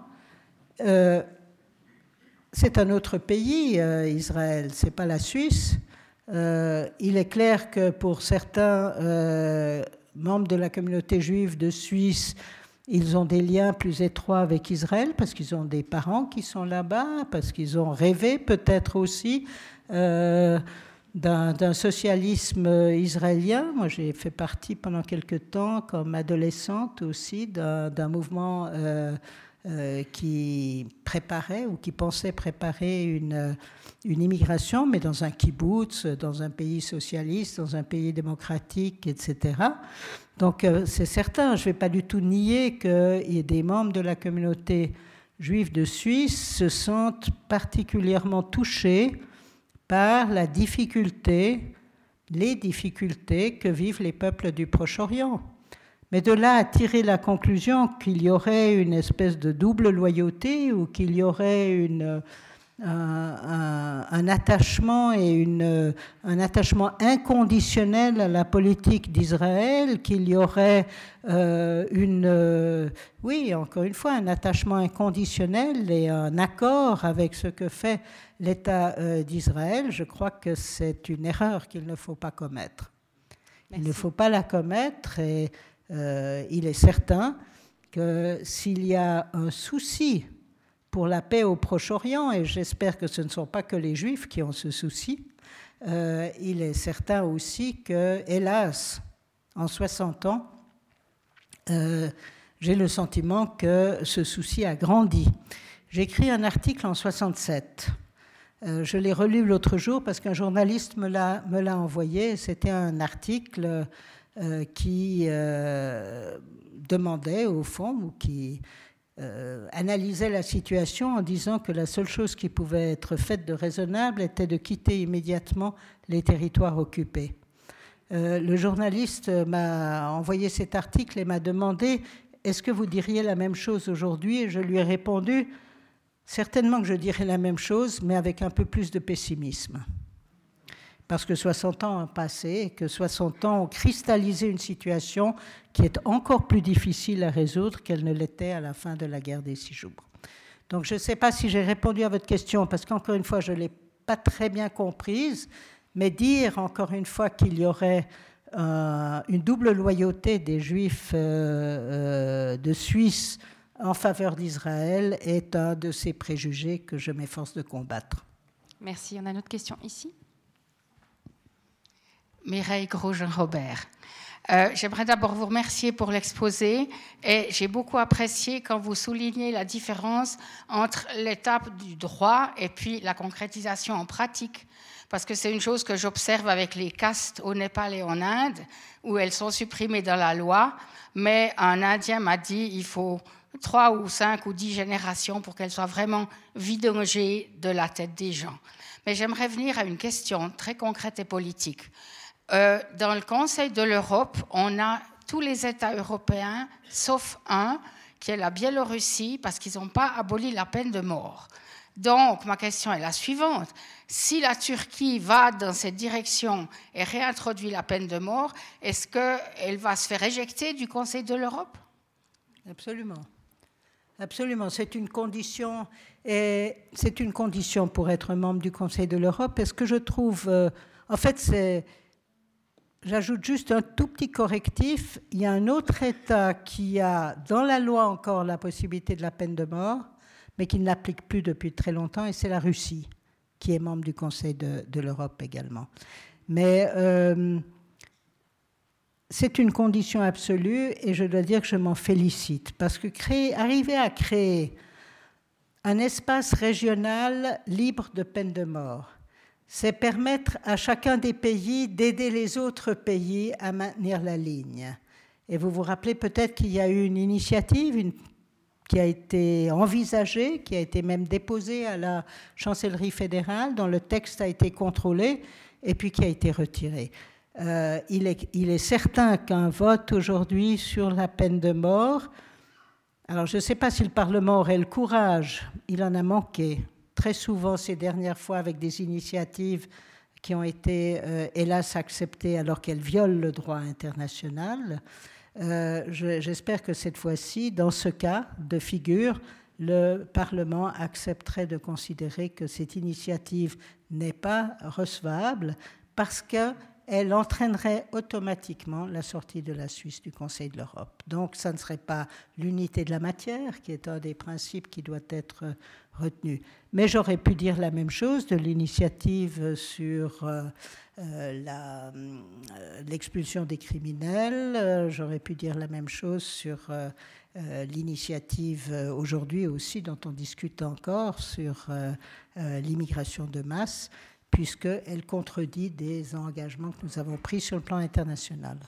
c'est un autre pays, Israël, c'est pas la Suisse. il est clair que pour certains membres de la communauté juive de Suisse, ils ont des liens plus étroits avec Israël parce qu'ils ont des parents qui sont là-bas, parce qu'ils ont rêvé peut-être aussi euh, d'un socialisme israélien. Moi, j'ai fait partie pendant quelque temps, comme adolescente aussi, d'un mouvement euh, euh, qui préparait ou qui pensait préparer une, immigration, mais dans un kibbutz, dans un pays socialiste, dans un pays démocratique, etc. Donc euh, c'est certain, je ne vais pas du tout nier que des membres de la communauté juive de Suisse se sentent particulièrement touchés par la difficulté, les difficultés que vivent les peuples du Proche-Orient. Mais de là à tirer la conclusion qu'il y aurait une espèce de double loyauté ou qu'il y aurait une, un, attachement et une, un attachement inconditionnel à la politique d'Israël, qu'il y aurait euh, une, euh, oui, encore une fois, un attachement inconditionnel et un accord avec ce que fait l'État euh, d'Israël, je crois que c'est une erreur qu'il ne faut pas commettre. Il ne faut pas la commettre et il est certain que s'il y a un souci pour la paix au Proche-Orient, et j'espère que ce ne sont pas que les Juifs qui ont ce souci, euh, il est certain aussi que, hélas, en 60 ans, euh, j'ai le sentiment que ce souci a grandi. J'ai écrit un article en 67. Euh, je l'ai relu l'autre jour parce qu'un journaliste me l'a, envoyé. C'était un article qui demandait, au fond, ou qui euh, analysait la situation en disant que la seule chose qui pouvait être faite de raisonnable était de quitter immédiatement les territoires occupés. Euh, le journaliste m'a envoyé cet article et m'a demandé est-ce que vous diriez la même chose aujourd'hui? Et je lui ai répondu certainement que je dirais la même chose, mais avec un peu plus de pessimisme parce que 60 ans ont passé que 60 ans ont cristallisé une situation qui est encore plus difficile à résoudre qu'elle ne l'était à la fin de la guerre des six jours. Donc je ne sais pas si j'ai répondu à votre question, parce qu'encore une fois, je ne l'ai pas très bien comprise, mais dire encore une fois qu'il y aurait euh, une double loyauté des Juifs euh, euh, de Suisse en faveur d'Israël est un de ces préjugés que je m'efforce de combattre. Merci. On a une autre question ici. Mireille Grosjean-Robert. Euh, j'aimerais d'abord vous remercier pour l'exposé et j'ai beaucoup apprécié quand vous soulignez la différence entre l'étape du droit et puis la concrétisation en pratique. Parce que c'est une chose que j'observe avec les castes au Népal et en Inde, où elles sont supprimées dans la loi, mais un Indien m'a dit il faut trois ou cinq ou dix générations pour qu'elles soient vraiment vidongées de la tête des gens. Mais j'aimerais venir à une question très concrète et politique. Euh, dans le Conseil de l'Europe, on a tous les États européens, sauf un, qui est la Biélorussie, parce qu'ils n'ont pas aboli la peine de mort. Donc, ma question est la suivante. Si la Turquie va dans cette direction et réintroduit la peine de mort, est-ce qu'elle va se faire éjecter du Conseil de l'Europe? Absolument. Absolument. C'est une condition, c'est une condition pour être membre du Conseil de l'Europe. est ce que je trouve, euh, en fait, c'est J'ajoute juste un tout petit correctif. Il y a un autre État qui a dans la loi encore la possibilité de la peine de mort, mais qui ne l'applique plus depuis très longtemps, et c'est la Russie, qui est membre du Conseil de, l'Europe également. Mais euh, c'est une condition absolue, et je dois dire que je m'en félicite, parce que arriver à créer un espace régional libre de peine de mort, c'est permettre à chacun des pays d'aider les autres pays à maintenir la ligne. Et vous vous rappelez peut-être qu'il y a eu une initiative qui a été envisagée, qui a été même déposée à la chancellerie fédérale, dont le texte a été contrôlé et puis qui a été retiré. Euh, il, est, il est certain qu'un vote aujourd'hui sur la peine de mort, alors je ne sais pas si le Parlement aurait le courage, il en a manqué, très souvent ces dernières fois avec des initiatives qui ont été, euh, hélas, acceptées alors qu'elles violent le droit international. Euh, j'espère que cette fois-ci, dans ce cas de figure, le Parlement accepterait de considérer que cette initiative n'est pas recevable parce que elle entraînerait automatiquement la sortie de la Suisse du Conseil de l'Europe. Donc ça ne serait pas l'unité de la matière qui est un des principes qui doit être retenu. Mais j'aurais pu dire la même chose de l'initiative sur euh, euh, l'expulsion des criminels, j'aurais pu dire la même chose sur l'initiative aujourd'hui aussi dont on discute encore sur l'immigration de masse puisqu'elle contredit des engagements que nous avons pris sur le plan international.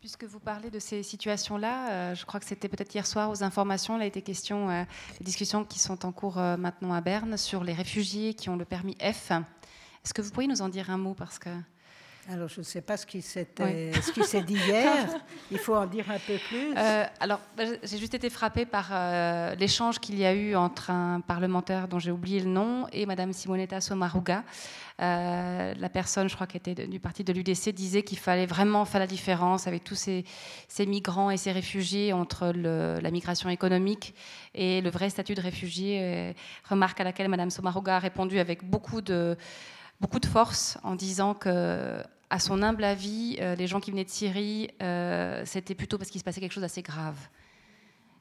Puisque vous parlez de ces situations-là, euh, je crois que c'était peut-être hier soir aux informations, il a été question euh, des discussions qui sont en cours euh, maintenant à Berne sur les réfugiés qui ont le permis F. Est-ce que vous pourriez nous en dire un mot parce que alors, je ne sais pas ce qui s'est dit hier. Il faut en dire un peu plus. Euh, alors, bah, j'ai juste été frappée par euh, l'échange qu'il y a eu entre un parlementaire dont j'ai oublié le nom et Madame Simonetta Sommaruga. Euh, la personne, je crois, qui était du parti de l'UDC, disait qu'il fallait vraiment faire la différence avec tous ces, migrants et ces réfugiés entre la migration économique et le vrai statut de réfugié. remarque à laquelle Madame Sommaruga a répondu avec beaucoup de beaucoup de force en disant que, à son humble avis, euh, les gens qui venaient de Syrie, euh, c'était plutôt parce qu'il se passait quelque chose d'assez grave.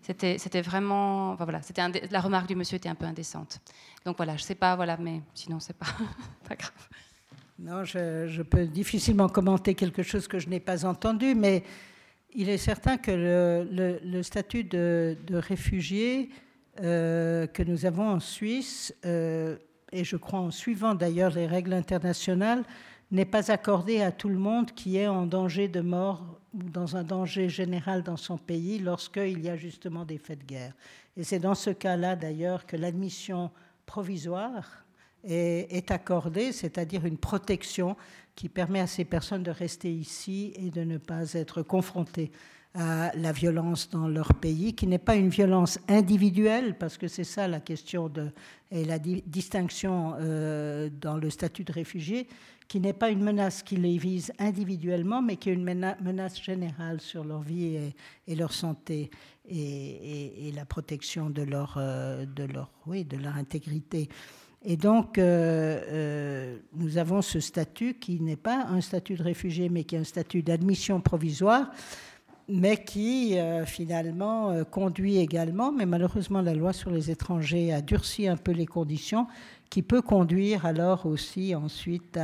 C'était, vraiment, voilà, c'était la remarque du monsieur était un peu indécente. Donc voilà, je sais pas, voilà, mais sinon c'est pas, pas grave. Non, je, peux difficilement commenter quelque chose que je n'ai pas entendu, mais il est certain que le, statut de, de réfugié euh, que nous avons en Suisse et je crois en suivant d'ailleurs les règles internationales, n'est pas accordé à tout le monde qui est en danger de mort ou dans un danger général dans son pays lorsqu'il y a justement des faits de guerre. Et c'est dans ce cas-là d'ailleurs que l'admission provisoire est, est accordée, c'est-à-dire une protection qui permet à ces personnes de rester ici et de ne pas être confrontées à la violence dans leur pays, qui n'est pas une violence individuelle, parce que c'est ça la question de, et la distinction euh, dans le statut de réfugié, qui n'est pas une menace qui les vise individuellement, mais qui est une menace générale sur leur vie et, leur santé et, la protection de leur, euh, de leur, oui, de leur intégrité. Et donc, euh, nous avons ce statut qui n'est pas un statut de réfugié, mais qui est un statut d'admission provisoire mais qui euh, finalement euh, conduit également, mais malheureusement la loi sur les étrangers a durci un peu les conditions, qui peut conduire alors aussi ensuite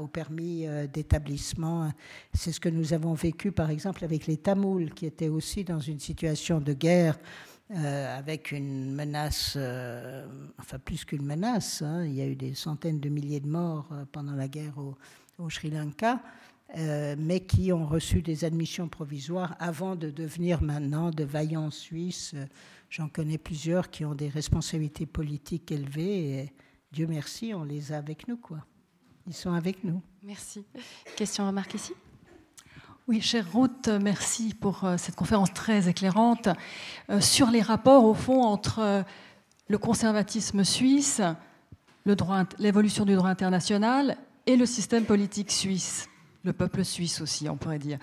au permis euh, d'établissement. C'est ce que nous avons vécu par exemple avec les Tamouls, qui étaient aussi dans une situation de guerre. avec une menace, enfin plus qu'une menace, hein. il y a eu des centaines de milliers de morts pendant la guerre au Sri Lanka, euh, mais qui ont reçu des admissions provisoires avant de devenir maintenant de vaillants Suisses. J'en connais plusieurs qui ont des responsabilités politiques élevées et Dieu merci, on les a avec nous. quoi. Ils sont avec nous. Merci. Question, remarque ici oui, chère Ruth, merci pour euh, cette conférence très éclairante euh, sur les rapports, au fond, entre le conservatisme suisse, l'évolution du droit international et le système politique suisse le peuple suisse aussi, on pourrait dire.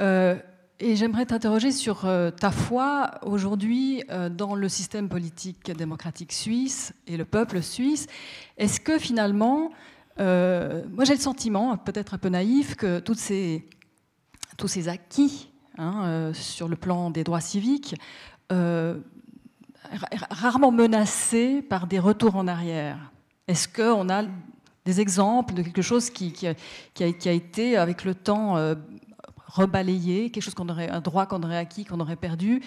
Euh, et j'aimerais t'interroger sur euh, ta foi aujourd'hui euh, dans le système politique démocratique suisse et le peuple suisse. Est-ce que finalement, moi j'ai le sentiment, peut-être un peu naïf, que toutes ces, tous ces acquis hein, sur le plan des droits civiques, rarement menacés par des retours en arrière. Est-ce qu'on a des exemples de quelque chose qui, a, été avec le temps euh, rebalayé, quelque chose qu'on aurait, un droit qu'on aurait acquis, qu'on aurait perdu,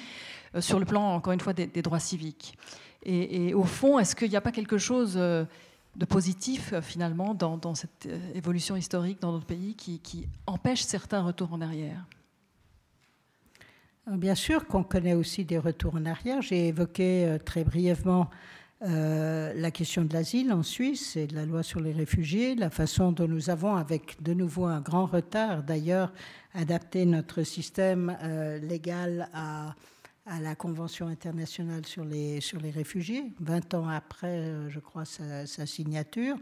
euh, sur le plan, encore une fois, des, droits civiques. Et, au fond, est-ce qu'il n'y a pas quelque chose euh, de positif, finalement, dans, cette évolution historique dans notre pays qui empêche certains retours en arrière? Bien sûr qu'on connaît aussi des retours en arrière. J'ai évoqué très brièvement euh, la question de l'asile en Suisse et de la loi sur les réfugiés, la façon dont nous avons, avec de nouveau un grand retard d'ailleurs, adapté notre système euh, légal à, la Convention internationale sur les, sur les réfugiés, 20 ans après, euh, je crois, sa, signature.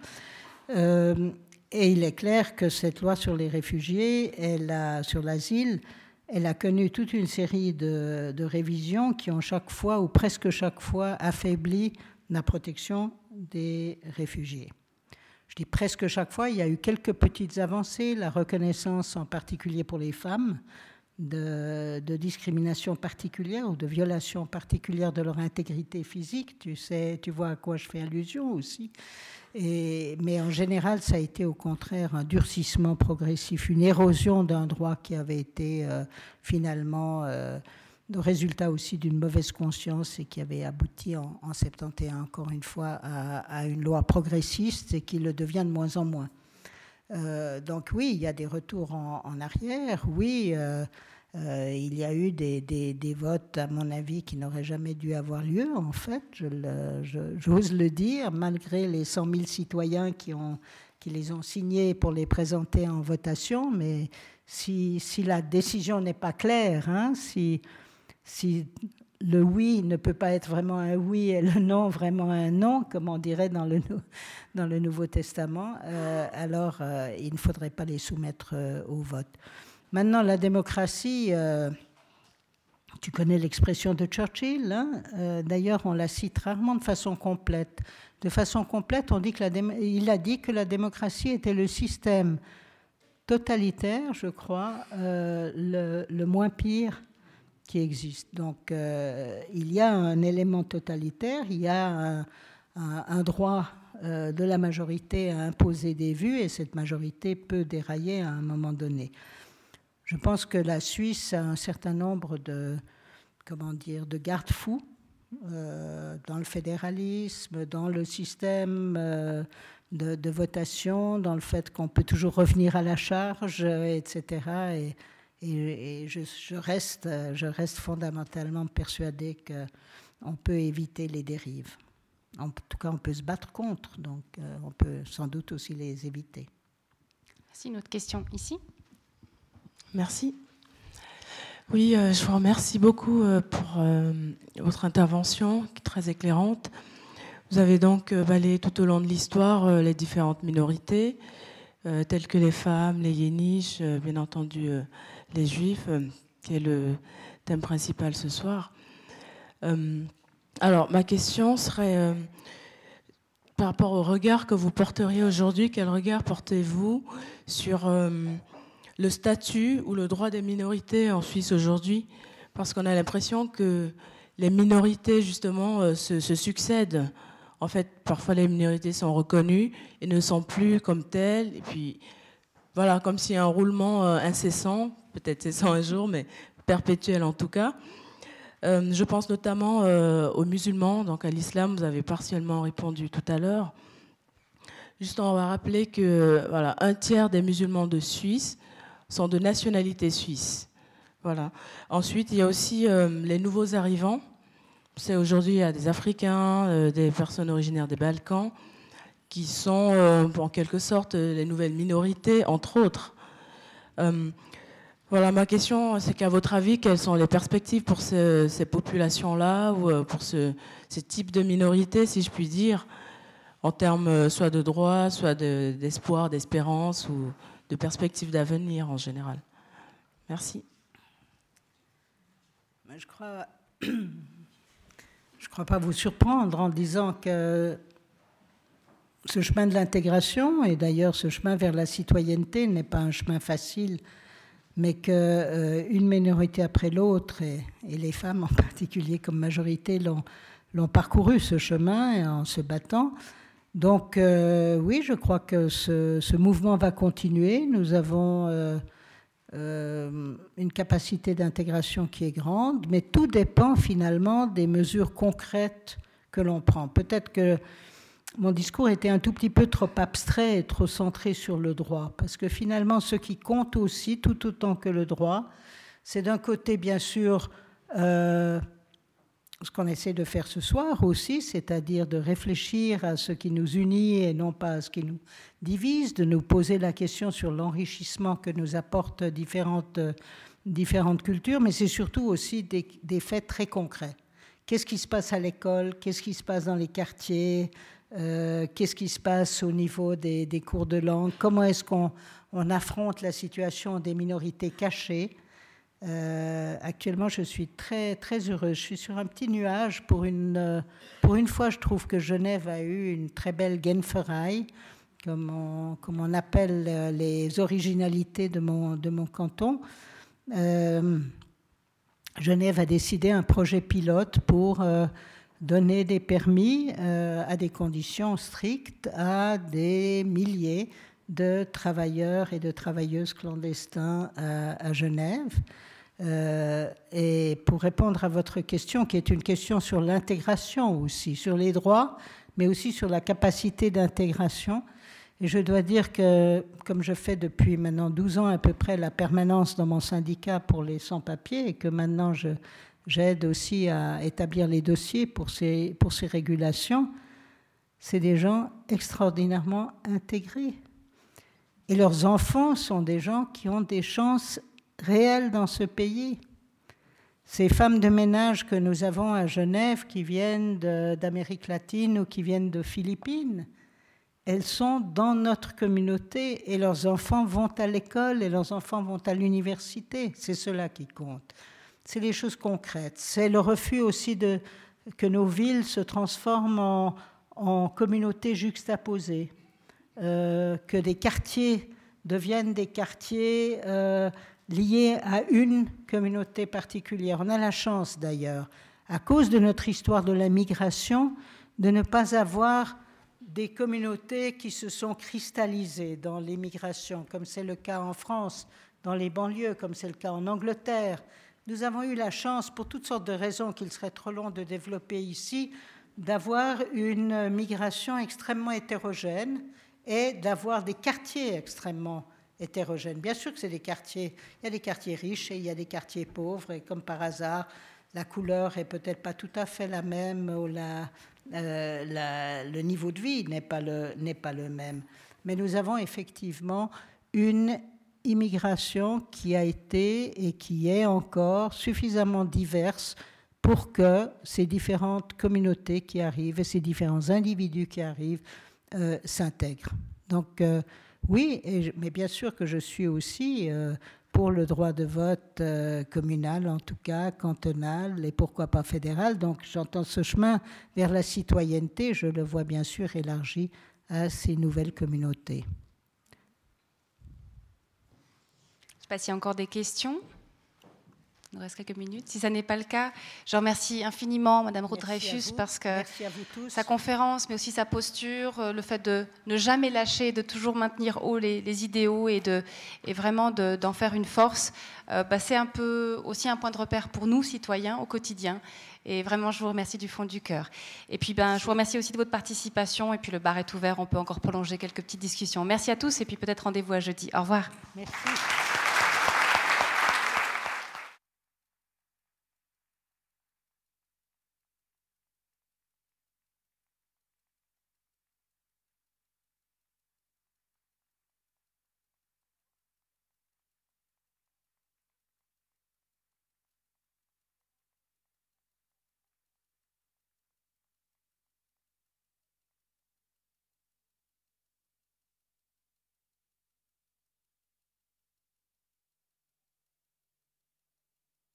et il est clair que cette loi sur les réfugiés, elle a, sur l'asile, elle a connu toute une série de, de, révisions qui ont chaque fois, ou presque chaque fois, affaibli la protection des réfugiés. je dis presque chaque fois, il y a eu quelques petites avancées, la reconnaissance en particulier pour les femmes de, discrimination particulière ou de violation particulière de leur intégrité physique. Tu sais, tu vois à quoi je fais allusion aussi. Mais en général, ça a été au contraire un durcissement progressif, une érosion d'un droit qui avait été euh, finalement euh, le résultat aussi d'une mauvaise conscience et qui avait abouti en, en 71, encore une fois, à, une loi progressiste et qui le devient de moins en moins. Euh, donc oui, il y a des retours en, arrière, oui. Euh, euh, il y a eu des, votes, à mon avis, qui n'auraient jamais dû avoir lieu, en fait, j'ose le, le, dire, malgré les 100 000 citoyens qui, ont, qui les ont signés pour les présenter en votation. Mais si, si la décision n'est pas claire, hein, si, si le oui ne peut pas être vraiment un oui et le non vraiment un non, comme on dirait dans le, dans le Nouveau Testament, euh, alors euh, il ne faudrait pas les soumettre euh, au vote. Maintenant, la démocratie, tu connais l'expression de Churchill, hein d'ailleurs on la cite rarement de façon complète. De façon complète, on dit que il a dit que la démocratie était le système totalitaire, je crois, le, moins pire qui existe. Donc euh, il y a un élément totalitaire, il y a un, droit euh, de la majorité à imposer des vues et cette majorité peut dérailler à un moment donné. Je pense que la Suisse a un certain nombre de, comment dire, de garde-fous euh, dans le fédéralisme, dans le système de, de, votation, dans le fait qu'on peut toujours revenir à la charge, etc. Et, et, et je, je, reste, je reste fondamentalement persuadé qu'on peut éviter les dérives. En tout cas, on peut se battre contre, donc euh, on peut sans doute aussi les éviter. Merci. Une autre question ici Merci. Oui, euh, je vous remercie beaucoup euh, pour euh, votre intervention, très éclairante. Vous avez donc balayé tout au long de l'histoire euh, les différentes minorités, euh, telles que les femmes, les yéniches, euh, bien entendu les juifs, qui est le thème principal ce soir. alors, ma question serait par rapport au regard que vous porteriez aujourd'hui, quel regard portez-vous sur le statut ou le droit des minorités en Suisse aujourd'hui, parce qu'on a l'impression que les minorités, justement, euh, se, se, succèdent. En fait, parfois les minorités sont reconnues et ne sont plus comme telles. Et puis, voilà, comme s'il y a un roulement euh, incessant, peut-être cessant un jour, mais perpétuel en tout cas. Euh, je pense notamment euh, aux musulmans, donc à l'islam, vous avez partiellement répondu tout à l'heure. Juste, on va rappeler que voilà, un tiers des musulmans de Suisse sont de nationalité suisse. Voilà. Ensuite, il y a aussi euh, les nouveaux arrivants. C'est aujourd'hui il y a des Africains, des personnes originaires des Balkans, qui sont en quelque sorte les nouvelles minorités, entre autres. Euh, voilà, ma question, c'est qu'à votre avis, quelles sont les perspectives pour ce, ces populations-là ou euh, pour ce, ces types de minorités, si je puis dire, en termes soit de droits, soit d'espoir, de, d'espérance ou de perspectives d'avenir en général? Merci. Je crois, je crois pas vous surprendre en disant que ce chemin de l'intégration, et d'ailleurs ce chemin vers la citoyenneté n'est pas un chemin facile, mais qu'une euh, minorité après l'autre, et, les femmes en particulier comme majorité, l'ont parcouru ce chemin en se battant. Donc euh, oui, je crois que ce, mouvement va continuer. Nous avons euh, une capacité d'intégration qui est grande, mais tout dépend finalement des mesures concrètes que l'on prend. Peut-être que mon discours était un tout petit peu trop abstrait et trop centré sur le droit, parce que finalement ce qui compte aussi, tout autant que le droit, c'est d'un côté bien sûr... Euh, ce qu'on essaie de faire ce soir aussi, c'est-à-dire de réfléchir à ce qui nous unit et non pas à ce qui nous divise, de nous poser la question sur l'enrichissement que nous apportent différentes, différentes cultures, mais c'est surtout aussi des, des, faits très concrets. Qu'est-ce qui se passe à l'école? Qu'est-ce qui se passe dans les quartiers? Euh, Qu'est-ce qui se passe au niveau des, cours de langue? Comment est-ce qu'on on affronte la situation des minorités cachées? Euh, actuellement, je suis très, très heureuse. Je suis sur un petit nuage. Pour une, euh, pour une fois, je trouve que Genève a eu une très belle Genferei, comme on, comme on appelle les originalités de mon, de mon canton. Genève a décidé un projet pilote pour donner des permis à des conditions strictes à des milliers de travailleurs et de travailleuses clandestins à, Genève. Euh, et pour répondre à votre question, qui est une question sur l'intégration aussi, sur les droits, mais aussi sur la capacité d'intégration. Et je dois dire que, comme je fais depuis maintenant 12 ans à peu près la permanence dans mon syndicat pour les sans-papiers, et que maintenant j'aide aussi à établir les dossiers pour ces, pour ces régulations, c'est des gens extraordinairement intégrés. Et leurs enfants sont des gens qui ont des chances réelles dans ce pays. Ces femmes de ménage que nous avons à Genève, qui viennent d'Amérique latine ou qui viennent de Philippines, elles sont dans notre communauté et leurs enfants vont à l'école et leurs enfants vont à l'université. C'est cela qui compte. C'est les choses concrètes. C'est le refus aussi que nos villes se transforment en, en communautés juxtaposées. Euh, que des quartiers deviennent des quartiers euh, liés à une communauté particulière. On a la chance d'ailleurs, à cause de notre histoire de la migration, de ne pas avoir des communautés qui se sont cristallisées dans l'immigration, comme c'est le cas en France, dans les banlieues, comme c'est le cas en Angleterre. Nous avons eu la chance, pour toutes sortes de raisons qu'il serait trop long de développer ici, d'avoir une migration extrêmement hétérogène et d'avoir des quartiers extrêmement hétérogènes. Bien sûr que c'est des quartiers, il y a des quartiers riches et il y a des quartiers pauvres, et comme par hasard, la couleur est peut-être pas tout à fait la même, ou euh, le niveau de vie n'est pas le même. Mais nous avons effectivement une immigration qui a été et qui est encore suffisamment diverse pour que ces différentes communautés qui arrivent et ces différents individus qui arrivent euh, s'intègrent. Donc euh, oui, mais bien sûr que je suis aussi euh, pour le droit de vote communal, en tout cas cantonal, et pourquoi pas fédéral. Donc j'entends ce chemin vers la citoyenneté, je le vois bien sûr élargi à ces nouvelles communautés. Je ne sais pas s'il y a encore des questions? Il nous reste quelques minutes. Si ça n'est pas le cas, je remercie infiniment Madame Ruth Dreyfus parce que sa conférence, mais aussi sa posture, euh, le fait de ne jamais lâcher, de toujours maintenir haut les, idéaux et, de, et vraiment d'en faire une force, euh, bah, c'est un peu aussi un point de repère pour nous, citoyens, au quotidien. Et vraiment, je vous remercie du fond du cœur. Et puis, ben, je vous remercie aussi de votre participation. Et puis, le bar est ouvert. On peut encore prolonger quelques petites discussions. Merci à tous. Et puis, peut-être rendez-vous à jeudi. Au revoir. Merci.